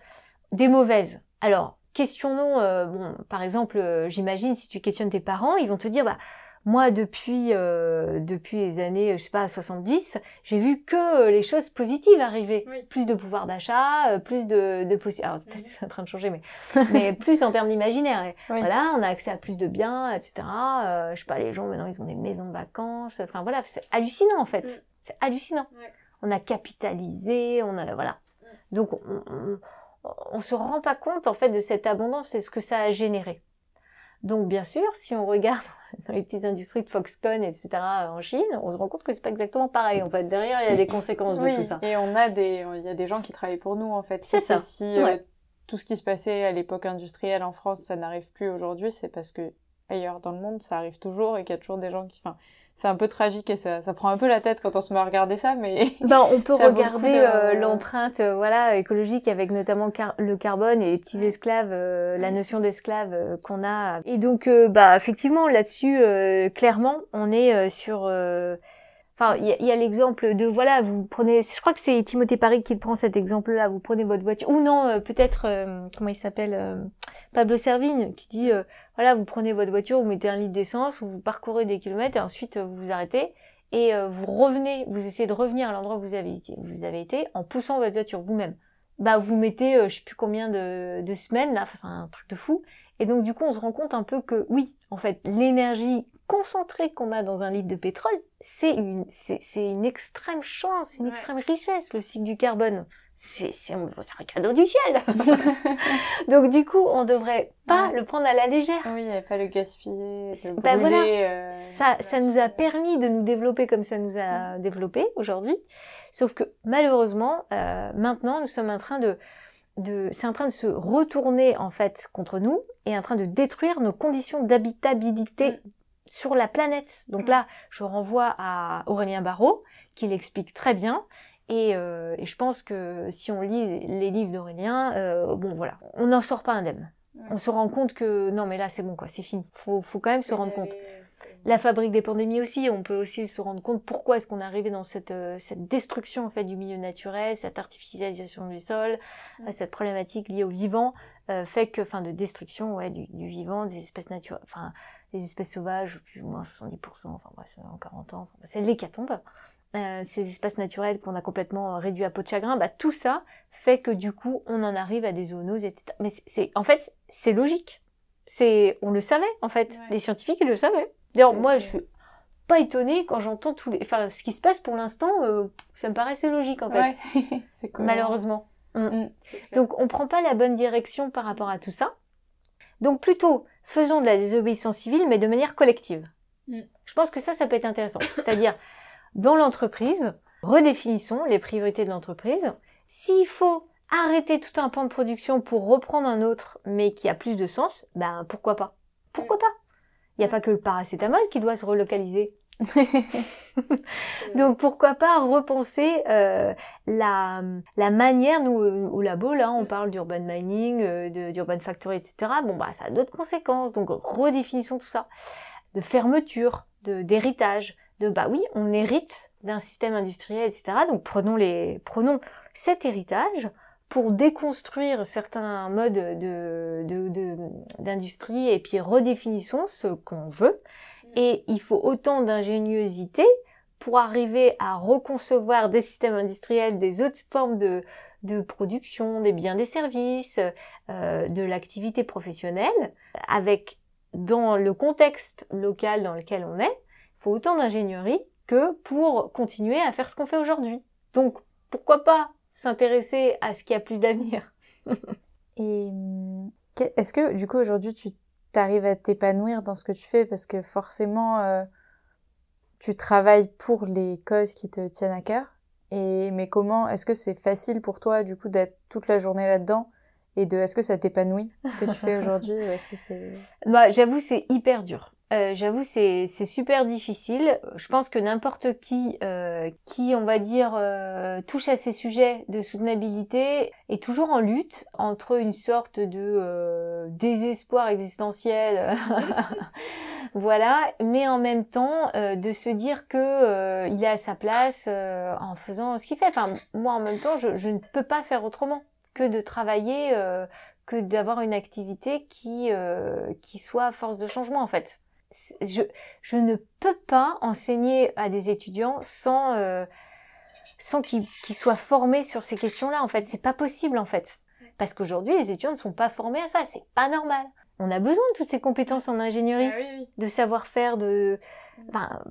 des mauvaises. Alors, questionnons. bon, par exemple, j'imagine si tu questionnes tes parents, ils vont te dire, bah. Moi, depuis depuis depuis les années, je sais pas, 70, j'ai vu que euh, les choses positives arriver. Oui. Plus de pouvoir d'achat, euh, plus de de possi- Alors peut-être que c'est en train de changer, mais (laughs) mais plus en termes d'imaginaire. Oui. Voilà, on a accès à plus de biens, etc. Euh, je sais pas, les gens maintenant ils ont des maisons de vacances. Enfin voilà, c'est hallucinant en fait. Mm. C'est hallucinant. On a capitalisé, on a voilà. Mm. Donc on, on, on se rend pas compte en fait de cette abondance et ce que ça a généré. Donc bien sûr, si on regarde (laughs) dans les petites industries de Foxconn, etc. en Chine, on se rend compte que c'est pas exactement pareil. En fait, derrière il y a des conséquences de tout ça. et on a des, il y a des gens qui travaillent pour nous en fait. C'est ça. Si euh, tout ce qui se passait à l'époque industrielle en France, ça n'arrive plus aujourd'hui, c'est parce que ailleurs dans le monde, ça arrive toujours et qu'il y a toujours des gens qui. Enfin, c'est un peu tragique et ça, ça prend un peu la tête quand on se met à regarder ça, mais (laughs) Ben, on peut (laughs) regarder de- euh, (laughs) l'empreinte euh, voilà écologique avec notamment car- le carbone et les petits esclaves, euh, la notion d'esclave qu'on a. Et donc euh, bah effectivement là-dessus euh, clairement on est euh, sur euh, Enfin, il y a, a l'exemple de voilà, vous prenez, je crois que c'est Timothée Paris qui prend cet exemple-là. Vous prenez votre voiture, ou non, euh, peut-être euh, comment il s'appelle, euh, Pablo Servigne, qui dit euh, voilà, vous prenez votre voiture, vous mettez un litre d'essence, vous parcourez des kilomètres et ensuite euh, vous vous arrêtez et euh, vous revenez, vous essayez de revenir à l'endroit où vous avez été, vous avez été en poussant votre voiture vous-même. Bah vous mettez, euh, je sais plus combien de, de semaines là, enfin c'est un truc de fou. Et donc du coup on se rend compte un peu que oui, en fait l'énergie concentrée qu'on a dans un litre de pétrole, c'est une, c'est, c'est une extrême chance, une Ouais. extrême richesse le cycle du carbone. C'est, un- cadeau du ciel. (laughs) donc du coup on devrait pas Ouais. le prendre à la légère. oui, avait pas le gaspiller, le brûler. voilà. euh, ça, ça nous a permis de nous développer comme ça nous a développé aujourd'hui. Sauf que malheureusement, euh, maintenant, nous sommes en train de, de, c'est en train de se retourner en fait contre nous et en train de détruire nos conditions d'habitabilité Mm. sur la planète. Donc Mm. là, je renvoie à Aurélien Barraud qui l'explique très bien. Et, euh, et je pense que si on lit les livres d'Aurélien, euh, bon voilà, on n'en sort pas indemne. Ouais. On se rend compte que non mais là c'est bon quoi, c'est fini. Faut, faut quand même se rendre compte. avait- La fabrique des pandémies aussi, on peut aussi se rendre compte pourquoi est-ce qu'on est arrivé dans cette, euh, cette destruction en fait du milieu naturel, cette artificialisation du sol, euh, cette problématique liée au vivant euh, fait que, enfin, de destruction ouais, du, du vivant, des espèces naturelles, enfin, des espèces sauvages, plus ou moins 70%, enfin bref, en 40 ans, enfin, c'est l'hécatombe. Euh, ces espaces naturels qu'on a complètement euh, réduits à peau de chagrin, bah, tout ça fait que du coup, on en arrive à des zoonoses, etc. Mais c'est- en fait, c'est logique. C'est, on le savait, en fait. Ouais. Les scientifiques, ils le savaient. D'ailleurs, moi, je suis pas étonnée quand j'entends tous les, enfin, ce qui se passe pour l'instant, euh, ça me paraissait logique, en fait. Ouais, (laughs) c'est cool. Malheureusement. c'est clair. Donc, on prend pas la bonne direction par rapport à tout ça. Donc, plutôt, faisons de la désobéissance civile, mais de manière collective. Mm. Je pense que ça, ça peut être intéressant. C'est-à-dire, dans l'entreprise, redéfinissons les priorités de l'entreprise. S'il faut arrêter tout un pan de production pour reprendre un autre, mais qui a plus de sens, ben, pourquoi pas? Pourquoi pas? Il n'y a pas que le paracétamol qui doit se relocaliser. (laughs) Donc pourquoi pas repenser euh, la, la manière, nous au labo là on parle d'urban mining, euh, d'urban factory, etc. Bon bah ça a d'autres conséquences, donc redéfinissons tout ça. de fermeture, d'héritage, de bah oui, on hérite d'un système industriel, etc. Donc prenons les, prenons cet héritage pour déconstruire certains modes de, de, d'industrie et puis redéfinissons ce qu'on veut. Et il faut autant d'ingéniosité pour arriver à reconcevoir des systèmes industriels, des autres formes de, de production, des biens, des services, euh, de l'activité professionnelle, avec dans le contexte local dans lequel on est, faut autant d'ingénierie que pour continuer à faire ce qu'on fait aujourd'hui. Donc, pourquoi pas s'intéresser à ce qui a plus d'avenir (laughs) Et est-ce que, du coup, aujourd'hui, tu t'arrives à t'épanouir dans ce que tu fais? Parce que forcément, euh, tu travailles pour les causes qui te tiennent à cœur. Et mais comment Est-ce que c'est facile pour toi, du coup, d'être toute la journée là-dedans? Et de est-ce que ça t'épanouit ce que tu fais (laughs) aujourd'hui ou est-ce que c'est bah j'avoue c'est hyper dur euh, j'avoue c'est super difficile. Je pense que n'importe qui euh, qui on va dire euh, touche à ces sujets de soutenabilité est toujours en lutte entre une sorte de euh, désespoir existentiel. (laughs) Voilà. Mais en même temps euh, de se dire que il est à sa place en faisant ce qu'il fait. Enfin moi en même temps je, je ne peux pas faire autrement que de travailler, que d'avoir une activité qui, qui soit force de changement en fait. Je, je ne peux pas enseigner à des étudiants sans, euh, sans qu'ils soient formés sur ces questions-là en fait. C'est pas possible en fait. Parce qu'aujourd'hui, les étudiants ne sont pas formés à ça. C'est pas normal. On a besoin de toutes ces compétences en ingénierie, ah de savoir-faire, de enfin,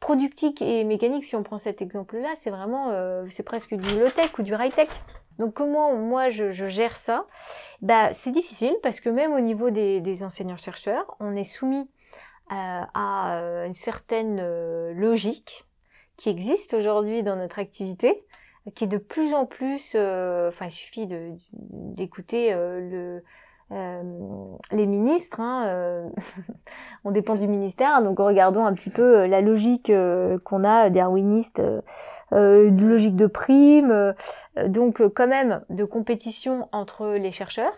productique et mécanique. Si on prend cet exemple-là, c'est vraiment, c'est presque du low-tech ou du high-tech. Donc comment moi je, gère ça? Bah c'est difficile parce que même au niveau des, enseignants-chercheurs, on est soumis euh, à euh, une certaine euh, logique qui existe aujourd'hui dans notre activité, qui est de plus en plus. Enfin, il suffit d'écouter le les ministres, hein, (laughs) on dépend du ministère, donc regardons un petit peu la logique qu'on a darwiniste euh, de logique de prime, euh, donc euh, quand même de compétition entre les chercheurs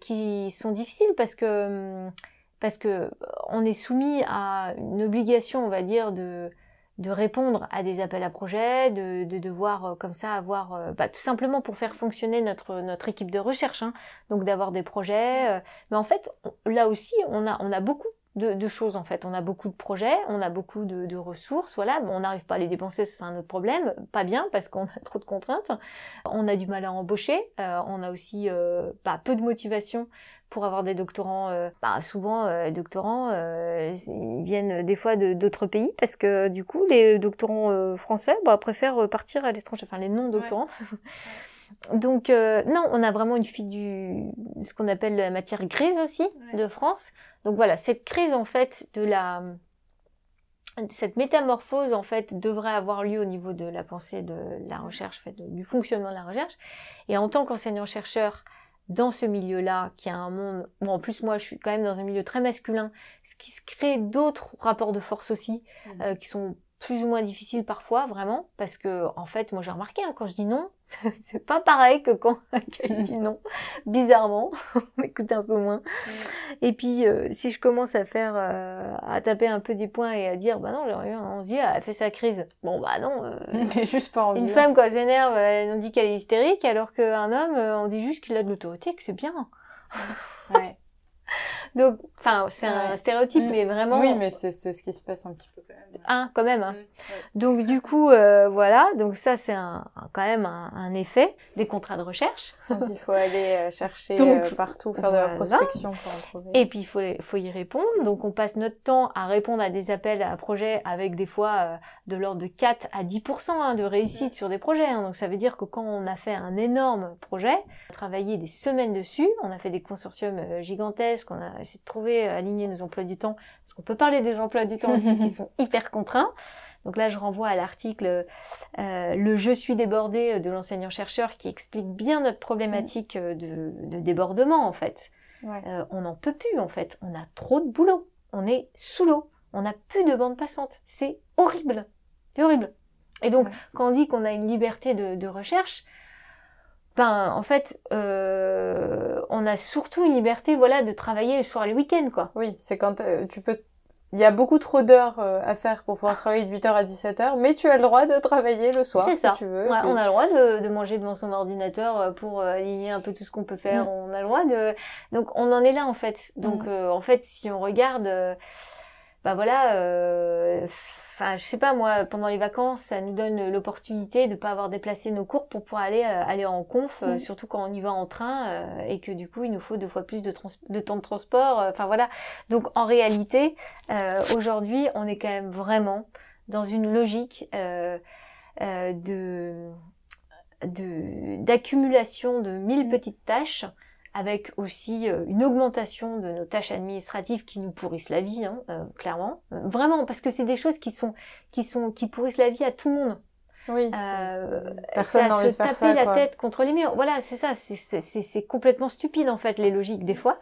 qui sont difficiles parce que parce que on est soumis à une obligation, on va dire, de de répondre à des appels à projets, de, de devoir comme ça avoir, bah, tout simplement pour faire fonctionner notre notre équipe de recherche, hein, donc d'avoir des projets. mais en fait, là aussi, on a on a beaucoup de, choses en fait. On a beaucoup de projets, on a beaucoup de, ressources, voilà. on n'arrive pas à les dépenser, c'est un autre problème. Pas bien parce qu'on a (laughs) trop de contraintes. On a du mal à embaucher. Euh, on a aussi euh, bah, peu de motivation pour avoir des doctorants. Euh, bah, souvent, les doctorants ils viennent des fois d'autres pays parce que du coup, les doctorants français bah, préfèrent partir à l'étranger. Enfin, les non-doctorants. (laughs) Donc non, on a vraiment une fille du ce qu'on appelle la matière grise aussi de France. Donc voilà, cette crise en fait de la cette métamorphose en fait devrait avoir lieu au niveau de la pensée de la recherche, fait, du fonctionnement de la recherche. Et en tant qu'enseignant chercheur dans ce milieu-là, qui a un monde, bon en plus moi je suis quand même dans un milieu très masculin, ce qui se crée d'autres rapports de force aussi, mmh. euh, qui sont plus ou moins difficile parfois, vraiment, parce que en fait, moi j'ai remarqué, hein, quand je dis non, (laughs) c'est pas pareil que quand (laughs) quelqu'un dit non. Bizarrement, (laughs) on m'écoute un peu moins. Mm. Et puis, euh, si je commence à faire, euh, à taper un peu des points et à dire, bah non, on se dit, elle fait sa crise. Bon, bah non. Euh, juste pas envie. Une femme, quand elle s'énerve, on dit qu'elle est hystérique, alors qu'un homme, on dit juste qu'il a de l'autorité, que c'est bien. ouais. Donc, enfin, c'est un stéréotype, mm. mais vraiment. Oui, mais c'est ce qui se passe un petit peu quand même. Hein, quand même. Hein. Mm, donc, du coup, euh, voilà. Donc, ça, c'est un, quand même un, effet des contrats de recherche. Donc, il faut aller euh, chercher euh, partout, faire de la prospection pour en trouver. Et puis, il faut, faut y répondre. Donc, on passe notre temps à répondre à des appels à projets avec des fois de l'ordre de 4 à 10% hein, de réussite sur des projets. Hein. Donc, ça veut dire que quand on a fait un énorme projet, on a travaillé des semaines dessus, on a fait des consortiums gigantesques, on a essayer de trouver, euh, aligner nos emplois du temps, parce qu'on peut parler des emplois du temps aussi (laughs) qui sont hyper contraints. Donc là, je renvoie à l'article euh, Le Je suis débordé de l'enseignant-chercheur qui explique bien notre problématique euh, de, débordement en fait. on n'en peut plus en fait. On a trop de boulot. On est sous l'eau. On n'a plus de bande passante. C'est horrible. C'est horrible. Et donc, quand on dit qu'on a une liberté de, de recherche, ben en fait euh, on a surtout une liberté voilà de travailler le soir et le week-end quoi oui c'est quand euh, tu peux il y a beaucoup trop d'heures euh, à faire pour pouvoir travailler de 8h à 17h, mais tu as le droit de travailler le soir C'est si ça. tu veux. Ouais, Puis- on a le droit de, de manger devant son ordinateur euh, pour aligner un peu tout ce qu'on peut faire. Mm. On a le droit de. Donc on en est là en fait. Donc Mm. euh, en fait, si on regarde, euh, bah voilà. euh, Enfin, je sais pas moi. Pendant les vacances, ça nous donne l'opportunité de pas avoir déplacé nos cours pour pouvoir aller euh, aller en conf, euh, Mm. surtout quand on y va en train euh, et que du coup il nous faut deux fois plus de, trans- de temps de transport. euh, Enfin voilà. Donc en réalité, euh, aujourd'hui, on est quand même vraiment dans une logique euh, euh, de de- d'accumulation de mille Mm. petites tâches avec aussi euh, une augmentation de nos tâches administratives qui nous pourrissent la vie, hein, euh, clairement. Euh, vraiment, parce que c'est des choses qui sont, qui sont, qui pourrissent la vie à tout le monde. Oui, Euh, personne n'a envie se de faire taper ça. la quoi. tête contre les murs. Voilà, c'est ça. C'est complètement stupide en fait les logiques des fois.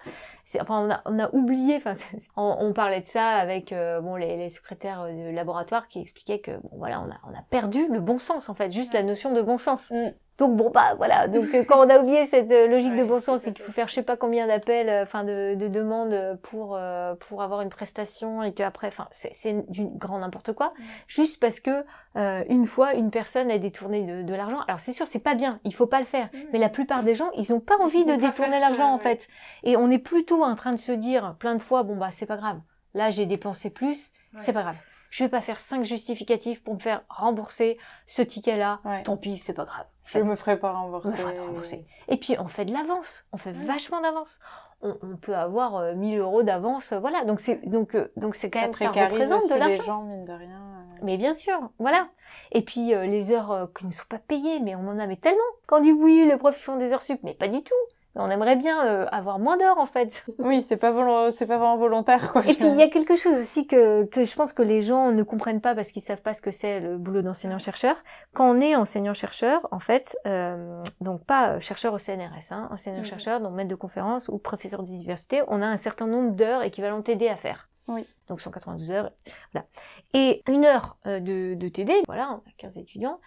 Enfin, on a, on a oublié. Enfin, on, on parlait de ça avec euh, bon les, les secrétaires de laboratoire qui expliquaient que bon voilà, on a, on a perdu le bon sens en fait, juste la notion de bon sens. Mm. Donc bon bah voilà. Donc euh, quand on a oublié cette euh, logique de bon sens et qu'il faut faire je sais pas combien d'appels, enfin de, de demandes pour euh, pour avoir une prestation et qu'après, enfin c'est du grand n'importe quoi. Juste parce que euh, une fois une personne a détourné de, de l'argent. Alors c'est sûr c'est pas bien, il faut pas le faire. Mais la plupart des gens ils ont pas envie de détourner l'argent en fait. Et on est plutôt en train de se dire plein de fois bon bah c'est pas grave. Là j'ai dépensé plus, c'est pas grave. Je vais pas faire cinq justificatifs pour me faire rembourser ce ticket-là. Ouais. Tant pis, c'est pas grave. Je me ferai pas rembourser. Me fera pas rembourser. Et puis on fait de l'avance, on fait Ouais. vachement d'avance. On, on peut avoir euh, 1000 euros d'avance, euh, voilà. Donc c'est donc euh, donc c'est quand Ça même ça représente aussi de les l'argent. gens, mine de rien. Mais bien sûr, voilà. Et puis euh, les heures qui ne sont pas payées, mais on en a mais tellement. Quand on dit oui, les profs font des heures sup, mais pas du tout. On aimerait bien euh, avoir moins d'heures en fait. (laughs) Oui, c'est pas, c'est pas vraiment volontaire, quoi. Et puis il y a quelque chose aussi que, que je pense que les gens ne comprennent pas parce qu'ils savent pas ce que c'est le boulot d'enseignant-chercheur. Quand on est enseignant-chercheur, en fait, euh, donc pas euh, chercheur au CNRS, hein, enseignant-chercheur, donc maître de conférence ou professeur d'université, on a un certain nombre d'heures équivalent TD à faire. Oui. Donc 192 heures, voilà. Et une heure euh, de, de TD, voilà, on a 15 étudiants,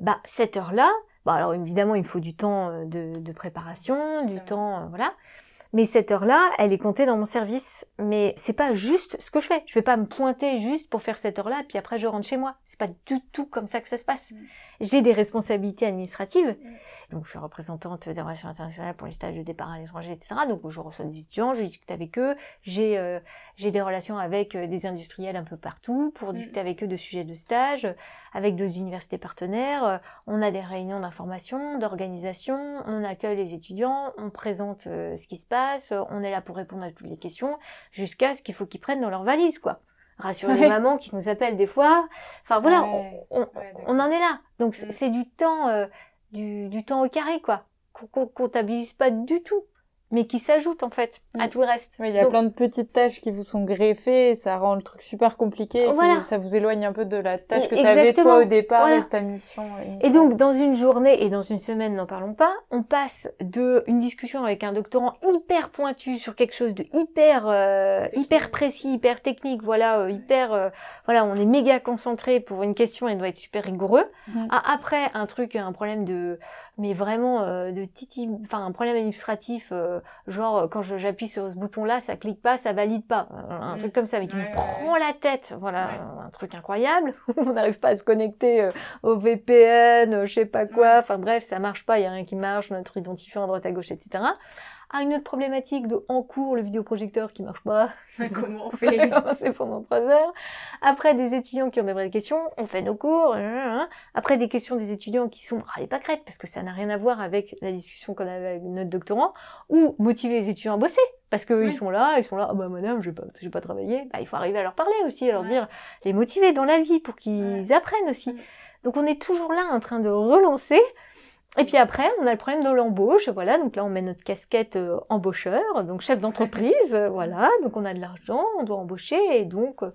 bah cette heure-là, bah alors évidemment il faut du temps euh, de, de préparation, du temps, euh, voilà. Mais cette heure-là, elle est comptée dans mon service. Mais c'est pas juste ce que je fais. Je vais pas me pointer juste pour faire cette heure-là, puis après je rentre chez moi. C'est pas du tout comme ça que ça se passe. J'ai des responsabilités administratives. Donc je suis représentante des relations internationales pour les stages de départ à l'étranger, etc. Donc je reçois des étudiants, je discute avec eux. J'ai euh, j'ai des relations avec euh, des industriels un peu partout pour Mm. discuter avec eux de sujets de stage, avec deux universités partenaires. Euh, On a des réunions d'information, d'organisation. On accueille les étudiants, on présente euh, ce qui se passe. On est là pour répondre à toutes les questions jusqu'à ce qu'il faut qu'ils prennent dans leur valise, quoi. Rassurer les Ouais. mamans qui nous appellent des fois. Enfin voilà, Ouais. on, on- Ouais, d'accord. on en est là. Donc c'est Mm. c'est du temps, euh, du, du temps au carré, quoi, qu'on qu'on comptabilise pas du tout, mais qui s'ajoute en fait à Mm. tout le reste. Oui, il y a Donc, plein de petites tâches qui vous sont greffées, et ça rend le truc super compliqué, et Voilà. ça vous éloigne un peu de la tâche que tu avais toi au départ Voilà. et de ta mission. Et donc, dans une journée et dans une semaine, n'en parlons pas, on passe de une discussion avec un doctorant hyper pointu sur quelque chose de hyper, euh, hyper précis, hyper technique, voilà, euh, hyper, euh, voilà, on est méga concentré pour une question et doit être super rigoureux. Mhm. À- après, un truc, un problème de, mais vraiment euh, de titi, enfin un problème administratif, euh, genre euh, quand j'appuie sur ce bouton-là, ça clique pas, ça valide pas, Euh, un Mhm. truc comme ça, mais qui Ouais, me ouais, prend la tête, voilà, un truc incroyable. (laughs) on n'arrive pas à se connecter euh, au VPN, euh, je sais pas quoi, enfin bref, ça marche pas, il y a rien qui marche, notre identifiant à droite à gauche, etc. À une autre problématique de en cours, le vidéoprojecteur qui marche pas. (laughs) Comment on (laughs) c'est pendant trois heures. Après, des étudiants qui ont des vraies questions, on fait nos cours. Après, des questions des étudiants qui sont râlés pas crête, parce que ça n'a rien à voir avec la discussion qu'on avait avec notre doctorant, ou motiver les étudiants à bosser. Parce qu'ils Oui. sont là, ils sont là, ah bah madame, je vais pas, je vais pas travailler. Bah, il faut arriver à leur parler aussi, à leur Ouais. dire, les motiver dans la vie pour qu'ils apprennent aussi. Donc on est toujours là en train de relancer. Et puis après, on a le problème de l'embauche, voilà. Donc là, on met notre casquette euh, embaucheur, donc chef d'entreprise, euh, voilà. Donc on a de l'argent, on doit embaucher, et donc euh,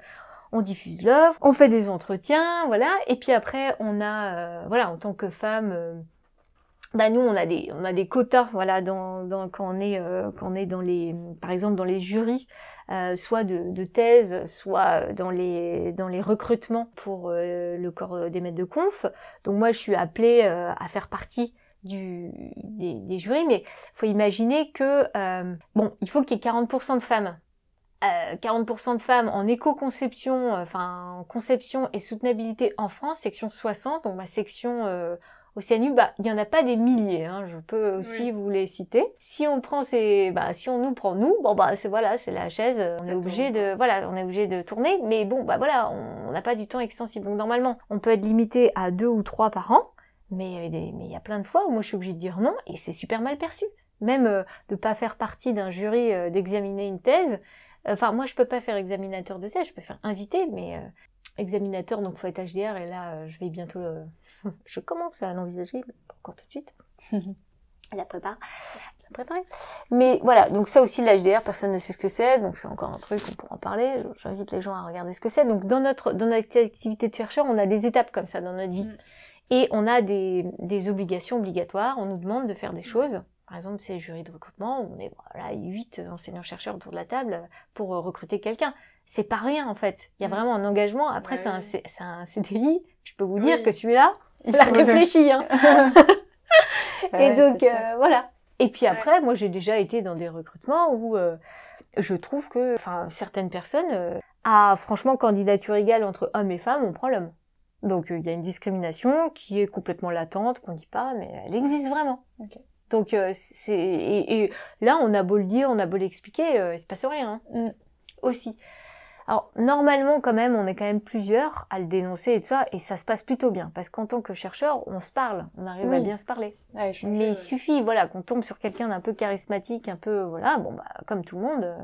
on diffuse l'offre, on fait des entretiens, voilà. Et puis après, on a, voilà, en tant que femme, bah nous, on a des, on a des quotas, voilà, quand on est, euh, quand on est dans les, par exemple, dans les jurys, euh, soit de, de thèse, soit dans les, dans les recrutements pour euh, le corps des maîtres de conf. Donc moi, je suis appelée à faire partie du, des, jurys, mais faut imaginer que, bon, il faut qu'il y ait 40% de femmes euh, 40% de femmes en éco-conception, enfin en conception et soutenabilité en France, section 60, donc ma section Océanu, bah il y en a pas des milliers, hein, je peux aussi Oui. vous les citer. Si on prend ces, bah si on nous prend nous, bon bah c'est voilà, c'est la chaise, on Ça est obligé tourne, de, voilà, on est obligé de tourner, mais bon bah voilà, on n'a pas du temps extensible, donc normalement on peut être limité à deux ou trois par an, mais euh, mais il y a plein de fois où moi je suis obligée de dire non et c'est super mal perçu. Même euh, de pas faire partie d'un jury euh, d'examiner une thèse. Enfin moi je peux pas faire examinateur de thèse, je peux faire invité, mais euh, examinateur donc faut être HDR et là euh, je vais bientôt le... (laughs) je commence à l'envisager, mais pas encore tout de suite. (laughs) Elle la prépare. Je la prépare. Mais voilà, donc ça aussi l'HDR, personne ne sait ce que c'est, donc c'est encore un truc, on pourra en parler. J'invite les gens à regarder ce que c'est. Donc dans notre dans notre activité de chercheur, on a des étapes comme ça dans notre vie. Mm. Et on a des, des obligations obligatoires, on nous demande de faire des choses. Par exemple, c'est jury de recrutement, on est voilà, huit enseignants-chercheurs autour de la table pour euh, recruter quelqu'un. C'est pas rien en fait. Il y a Mm. vraiment un engagement. Après, Ouais, c'est un, CDI. Je peux vous dire Oui. que celui-là, Il l'a réfléchi. Hein. (laughs) Et donc euh, voilà. Et puis après, moi j'ai déjà été dans des recrutements où euh, je trouve que, enfin, certaines personnes, euh, à franchement candidature égale entre hommes et femmes, on prend l'homme. Donc euh, il y a une discrimination qui est complètement latente, qu'on dit pas, mais elle existe vraiment. Donc c'est et, et là on a beau le dire, on a beau l'expliquer, il se passe rien. hein. Mm. Aussi. Alors normalement quand même, on est quand même plusieurs à le dénoncer et tout ça, et ça se passe plutôt bien parce qu'en tant que chercheur, on se parle, on arrive à bien se parler. Ouais, échanger, Mais il suffit, voilà, qu'on tombe sur quelqu'un d'un peu charismatique, un peu, voilà, bon, bah, comme tout le monde, euh,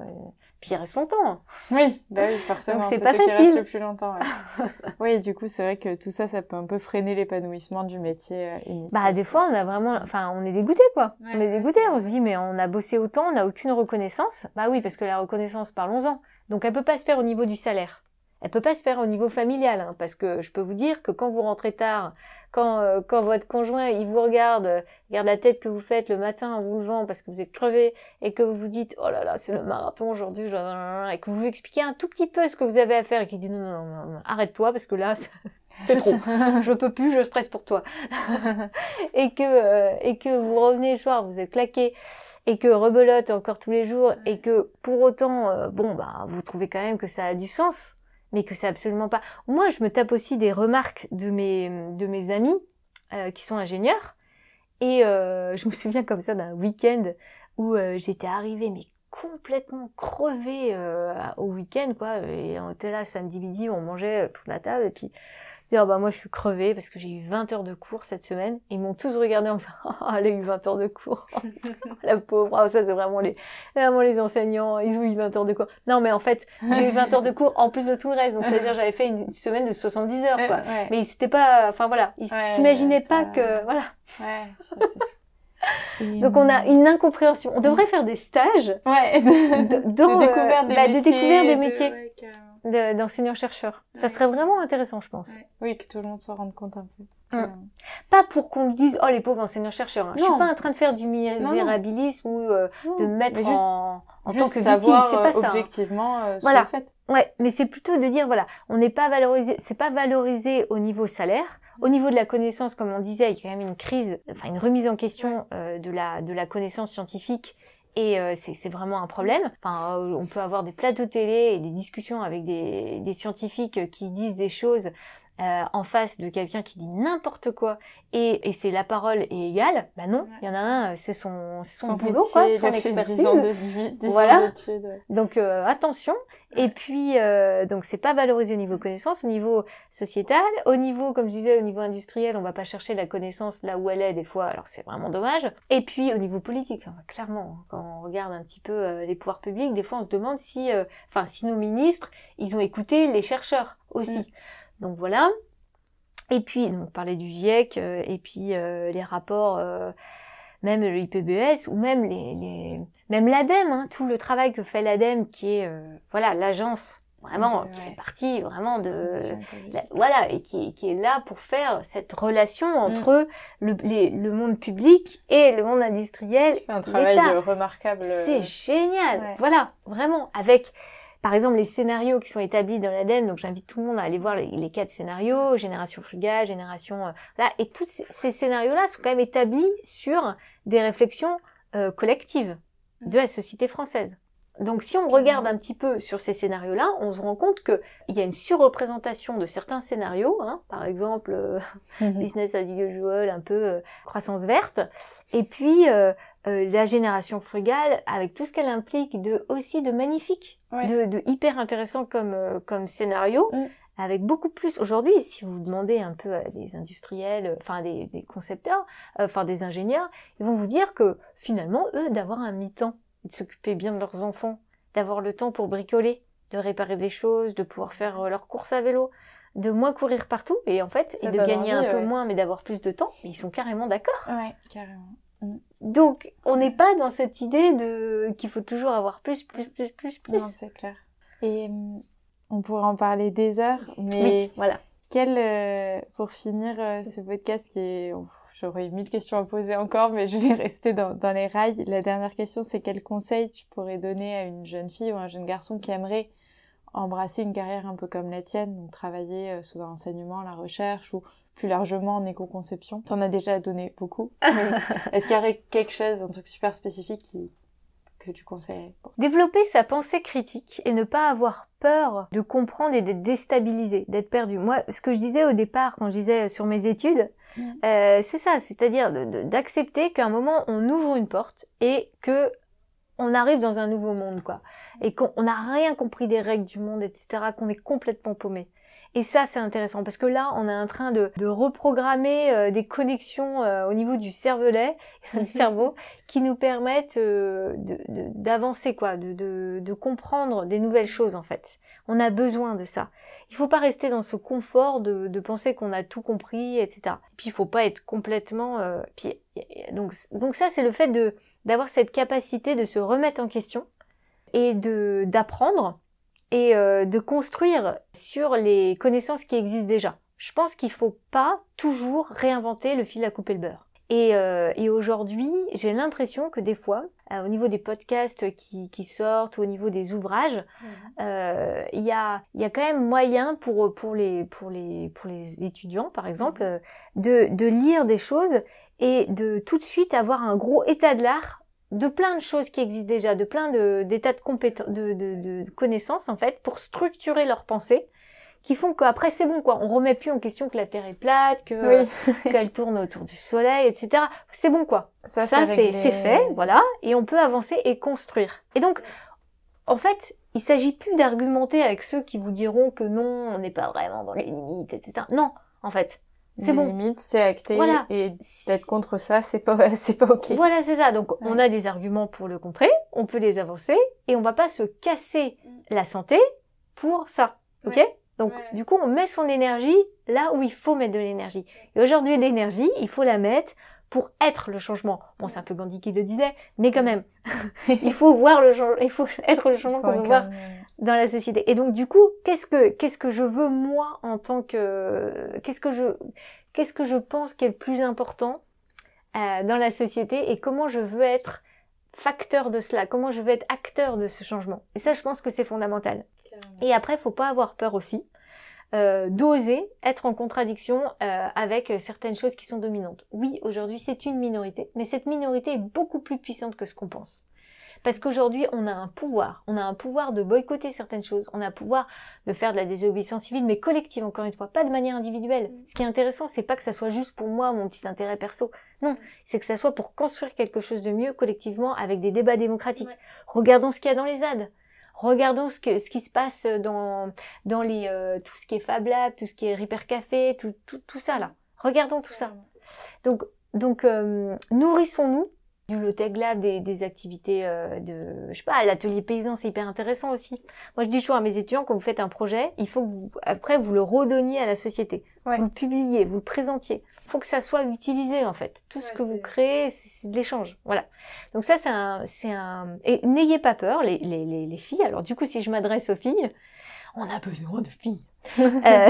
puis il reste longtemps. hein. Oui, bah oui, forcément. Donc c'est pas qui facile. restent le plus longtemps. Ouais. (laughs) oui, du coup, c'est vrai que tout ça, ça peut un peu freiner l'épanouissement du métier euh, initial. Bah, des fois, on a vraiment, enfin, on est dégoûté, quoi. Ouais, on est dégoûté, on se dit, mais on a bossé autant, on n'a aucune reconnaissance. Bah oui, parce que la reconnaissance, parlons-en. Donc, elle peut pas se faire au niveau du salaire. Elle peut pas se faire au niveau familial, hein, parce que je peux vous dire que quand vous rentrez tard, quand, euh, quand votre conjoint, il vous regarde, euh, regarde la tête que vous faites le matin en vous levant parce que vous êtes crevé, et que vous vous dites, oh là là, c'est le marathon aujourd'hui, et que vous lui expliquez un tout petit peu ce que vous avez à faire, et qu'il dit, non, non, non, non, non, arrête-toi, parce que là, (laughs) c'est trop. (laughs) je peux plus, je stresse pour toi. (laughs) et que euh, et que vous revenez le soir, vous êtes claqué et que rebelote encore tous les jours et que pour autant euh, bon bah vous trouvez quand même que ça a du sens mais que c'est absolument pas. Moi, je me tape aussi des remarques de mes de mes amis euh, qui sont ingénieurs et euh, (laughs) je me souviens comme ça d'un week-end où euh, j'étais arrivée mais complètement crevée euh, au week-end quoi et on était là samedi midi on mangeait toute la table et puis dire bah moi je suis crevée parce que j'ai eu 20 heures de cours cette semaine. Et ils m'ont tous regardé en disant ah (laughs) elle a eu 20 heures de cours. (laughs) La pauvre. Ah, ça c'est vraiment les vraiment les enseignants. Ils ont eu 20 heures de cours. Non mais en fait j'ai eu 20 heures de cours en plus de tout le reste. Donc c'est à dire j'avais fait une semaine de 70 heures quoi. Euh, ouais. mais c'était pas enfin voilà. Ils s'imaginaient pas que voilà. Ouais, ça, (laughs) donc on a une incompréhension. On devrait faire des stages Ouais, de, de- de découverte des bah, de métiers. découverte des de- métiers. ouais, de- d'enseignants-chercheurs ça serait vraiment intéressant je pense Ouais. Oui, que tout le monde s'en rende compte un peu. Mm. Pas pour qu'on dise oh les pauvres enseignants-chercheurs hein. je suis pas en train de faire du misérabilisme ou euh, de me mettre juste- en, en tant Juste que victime savoir c'est pas euh, ça hein. objectivement euh, ce Voilà. que vous faites. Ouais, mais c'est plutôt de dire voilà, on n'est pas valorisé, c'est pas valorisé au niveau salaire, au niveau de la connaissance, comme on disait, il y a quand même une crise, enfin une remise en question euh, de la de la connaissance scientifique. Et euh, c'est vraiment un problème. Enfin, euh, on peut avoir des plateaux télé et des discussions avec des, des scientifiques qui disent des choses euh, en face de quelqu'un qui dit n'importe quoi et, et c'est la parole est égale. Bah non, Ouais. il y en a un, c'est son, c'est son, boulot, quoi, son expertise. 10 ans d'études. 10 Voilà. ans. Donc euh, attention. Et puis euh, donc c'est pas valorisé au niveau connaissance, au niveau sociétal, au niveau comme je disais au niveau industriel, on va pas chercher la connaissance là où elle est des fois, alors c'est vraiment dommage. Et puis au niveau politique, hein, clairement, hein, quand on regarde un petit peu euh, les pouvoirs publics, des fois on se demande si, euh, enfin si nos ministres, ils ont écouté les chercheurs aussi. Donc voilà. Et puis donc parler du GIEC euh, et puis euh, les rapports. Euh, même le IPBES ou même les, les même l'ADEME, hein, tout le travail que fait l'ADEME qui est euh, voilà l'agence vraiment De- qui ouais. fait partie vraiment de la- voilà et qui, qui est là pour faire cette relation entre le, les- le monde public et le monde industriel. un travail de remarquable. C'est génial, Ouais. voilà vraiment avec par exemple les scénarios qui sont établis dans l'ADEME. Donc j'invite tout le monde à aller voir les, les quatre scénarios, génération frugale, génération euh, voilà et tous ces, scénarios-là sont quand même établis sur des réflexions euh, collectives de la société française. Donc si on regarde un petit peu sur ces scénarios-là, on se rend compte qu'il y a une surreprésentation de certains scénarios, hein, par exemple euh, business as usual, un peu euh, croissance verte, et puis euh, euh, la génération frugale avec tout ce qu'elle implique de aussi de magnifique, Ouais. de, de hyper intéressant comme euh, comme scénario. Mm. Avec beaucoup plus aujourd'hui, si vous demandez un peu à des industriels, euh, enfin des, des concepteurs, euh, enfin des ingénieurs, ils vont vous dire que finalement, eux, d'avoir un mi-temps, de s'occuper bien de leurs enfants, d'avoir le temps pour bricoler, de réparer des choses, de pouvoir faire leurs courses à vélo, de moins courir partout, et en fait, Ça et de gagner envie, un peu moins, mais d'avoir plus de temps, ils sont carrément d'accord. Ouais, carrément. Donc, on n'est pas dans cette idée de qu'il faut toujours avoir plus, plus, plus, plus, plus. Non, c'est clair. Et hum, on pourrait en parler des heures, mais oui, voilà. quel, euh, pour finir euh, ce podcast qui est... ouf, J'aurais mille questions à poser encore, mais je vais (laughs) rester dans, dans les rails. La dernière question, c'est quel conseil tu pourrais donner à une jeune fille ou un jeune garçon qui aimerait embrasser une carrière un peu comme la tienne, donc travailler euh, sous l'enseignement, la recherche ou plus largement en éco-conception T'en as déjà donné beaucoup. (laughs) Est-ce qu'il y aurait quelque chose, un truc super spécifique qui, que tu conseillerais? Pour- Développer sa pensée critique et ne pas avoir peur de comprendre et d'être déstabilisé, d'être perdu. Moi, ce que je disais au départ quand je disais sur mes études, Mm. euh, c'est ça, c'est-à-dire d'accepter qu'à un moment on ouvre une porte et que on arrive dans un nouveau monde, quoi, et qu'on on n'a rien compris des règles du monde, etc., qu'on est complètement paumé. Et ça, c'est intéressant parce que là, on est en train de, de reprogrammer euh, des connexions euh, au niveau du cervelet, (laughs) du cerveau, (laughs) qui nous permettent euh, de- de- d'avancer, quoi, de, de, de comprendre des nouvelles choses en fait. On a besoin de ça. Il faut pas rester dans ce confort de, de penser qu'on a tout compris, etc. Et puis il faut pas être complètement. euh, puis, donc, donc ça, c'est le fait de d'avoir cette capacité de se remettre en question et de d'apprendre et euh, de construire sur les connaissances qui existent déjà. Je pense qu'il faut pas toujours réinventer le fil à couper le beurre. Et, euh, et aujourd'hui, j'ai l'impression que des fois, euh, au niveau des podcasts qui, qui sortent ou au niveau des ouvrages, euh, il y, a, y a quand même moyen pour, pour, les, pour, les, pour les étudiants, par exemple, euh, de, de lire des choses et de tout de suite avoir un gros état de l'art de plein de choses qui existent déjà, de plein de- d'états de, compétences, de, de, de connaissances, en fait, pour structurer leur pensée, qui font qu'après, c'est bon, quoi. On remet plus en question que la Terre est plate, que, Oui, (laughs) qu'elle tourne autour du soleil, etc. C'est bon, quoi. ça, Ça, c'est fait, voilà, et on peut avancer et construire. Et donc, en fait, il s'agit plus d'argumenter avec ceux qui vous diront que non, on n'est pas vraiment dans les limites, etc. Non, en fait, c'est bon. c'est acté. Voilà. Et d'être contre ça, c'est pas, (laughs) c'est pas ok. Voilà, c'est ça. Donc, on a des arguments pour le contrer, on peut les avancer, et on va pas se casser la santé pour ça. Ok? Donc, Ouais. du coup, on met son énergie là où il faut mettre de l'énergie. Et aujourd'hui, l'énergie, il faut la mettre pour être le changement. Bon, c'est un peu Gandhi qui le disait, mais quand même, (laughs) il faut voir le changement, il faut être le changement qu'on veut voir dans la société. Et donc du coup, qu'est-ce que qu'est-ce que je veux moi en tant que qu'est-ce que je qu'est-ce que je pense qui est le plus important euh, dans la société et comment je veux être facteur de cela, comment je veux être acteur de ce changement. Et ça, je pense que c'est fondamental. Et après, faut pas avoir peur aussi euh, d'oser être en contradiction euh, avec certaines choses qui sont dominantes. Oui, aujourd'hui, c'est une minorité, mais cette minorité est beaucoup plus puissante que ce qu'on pense. Parce qu'aujourd'hui, on a un pouvoir. On a un pouvoir de boycotter certaines choses. On a un pouvoir de faire de la désobéissance civile, mais collective, encore une fois, pas de manière individuelle. Ce qui est intéressant, c'est pas que ça soit juste pour moi, mon petit intérêt perso. Non, c'est que ça soit pour construire quelque chose de mieux collectivement avec des débats démocratiques. Ouais. Regardons ce qu'il y a dans les ZAD. Regardons ce, que, ce qui se passe dans, dans les, euh, tout ce qui est Fab Lab, tout ce qui est Repair Café, tout, tout, tout ça là. Regardons tout ça. Donc, donc euh, nourrissons-nous du low-tech lab, des, des activités euh, de, je sais pas, l'atelier paysan, c'est hyper intéressant aussi. Moi, je dis toujours à mes étudiants, quand vous faites un projet, il faut que vous, après, vous le redonniez à la société. Ouais. Vous le publiez, vous le présentiez. Il faut que ça soit utilisé, en fait. Tout ce que vous créez, c'est de l'échange. Voilà. Donc ça, c'est un, c'est un, et n'ayez pas peur, les, les, les, les filles. Alors, du coup, si je m'adresse aux filles, on a besoin de filles. (laughs) Euh,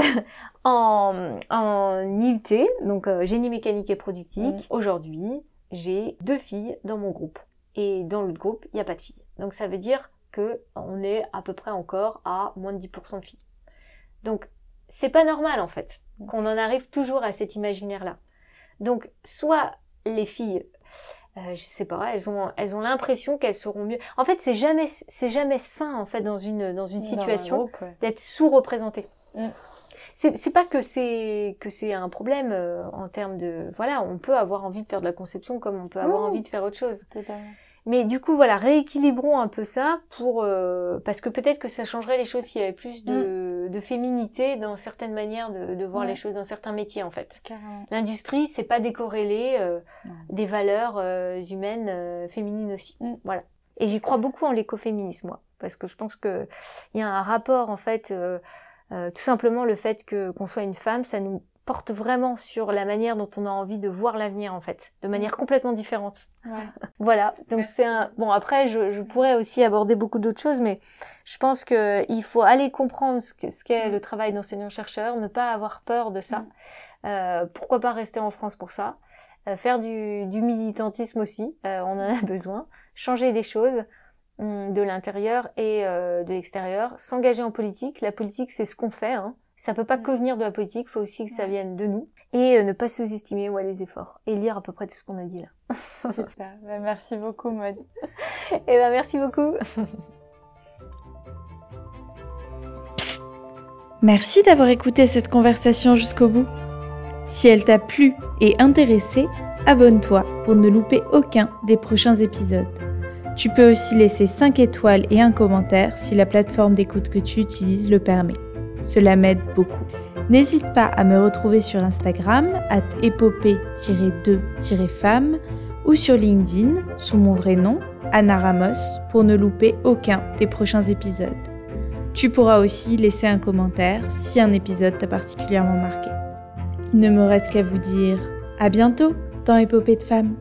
en, en IUT, donc euh, génie mécanique et productique, aujourd'hui, j'ai deux filles dans mon groupe. Et dans l'autre groupe, il n'y a pas de filles. Donc ça veut dire que on est à peu près encore à moins de 10% de filles. Donc c'est pas normal en fait qu'on en arrive toujours à cet imaginaire-là. Donc soit les filles, euh, je sais pas, elles ont, elles ont l'impression qu'elles seront mieux. En fait, c'est jamais, c'est jamais sain en fait dans une dans une situation ouais. d'être sous-représenté. Mm. C'est pas que c'est que c'est un problème euh, en termes de voilà, on peut avoir envie de faire de la conception comme on peut avoir envie de faire autre chose. Totalement. Mais du coup, voilà, rééquilibrons un peu ça pour euh, parce que peut-être que ça changerait les choses s'il y avait plus de, de féminité dans certaines manières de, de voir Mm. Ouais. les choses, dans certains métiers en fait. L'industrie, c'est pas décorrélé euh, des valeurs euh, humaines féminines aussi. Mm. Voilà. Et j'y crois beaucoup en l'écoféminisme, moi, parce que je pense que il y a un rapport en fait, euh, tout simplement le fait que qu'on soit une femme, ça nous porte vraiment sur la manière dont on a envie de voir l'avenir en fait, de manière complètement différente. Ouais. (laughs) Voilà, donc c'est un bon après je, je pourrais aussi aborder beaucoup d'autres choses mais je pense que il faut aller comprendre ce que- ce qu'est le travail d'enseignant chercheur, ne pas avoir peur de ça. Euh, pourquoi pas rester en France pour ça? Euh, faire du, du militantisme aussi, euh, on en a (laughs) besoin, changer les choses de l'intérieur et euh, de l'extérieur, s'engager en politique, la politique c'est ce qu'on fait hein. Ça peut pas que venir de la politique, faut aussi que ça vienne de nous et euh, ne pas sous-estimer ouais, les efforts et lire à peu près tout ce qu'on a dit là. Super. Bah, merci beaucoup, Maud. (laughs) Eh ben merci beaucoup. Merci d'avoir écouté cette conversation jusqu'au bout. Si elle t'a plu et intéressé, abonne-toi pour ne louper aucun des prochains épisodes. Tu peux aussi laisser 5 étoiles et un commentaire si la plateforme d'écoute que tu utilises le permet. Cela m'aide beaucoup. N'hésite pas à me retrouver sur Instagram, at épopée-2-femme, ou sur LinkedIn, sous mon vrai nom, Anna Ramos, pour ne louper aucun des prochains épisodes. Tu pourras aussi laisser un commentaire si un épisode t'a particulièrement marqué. Il ne me reste qu'à vous dire à bientôt dans Épopée de femmes.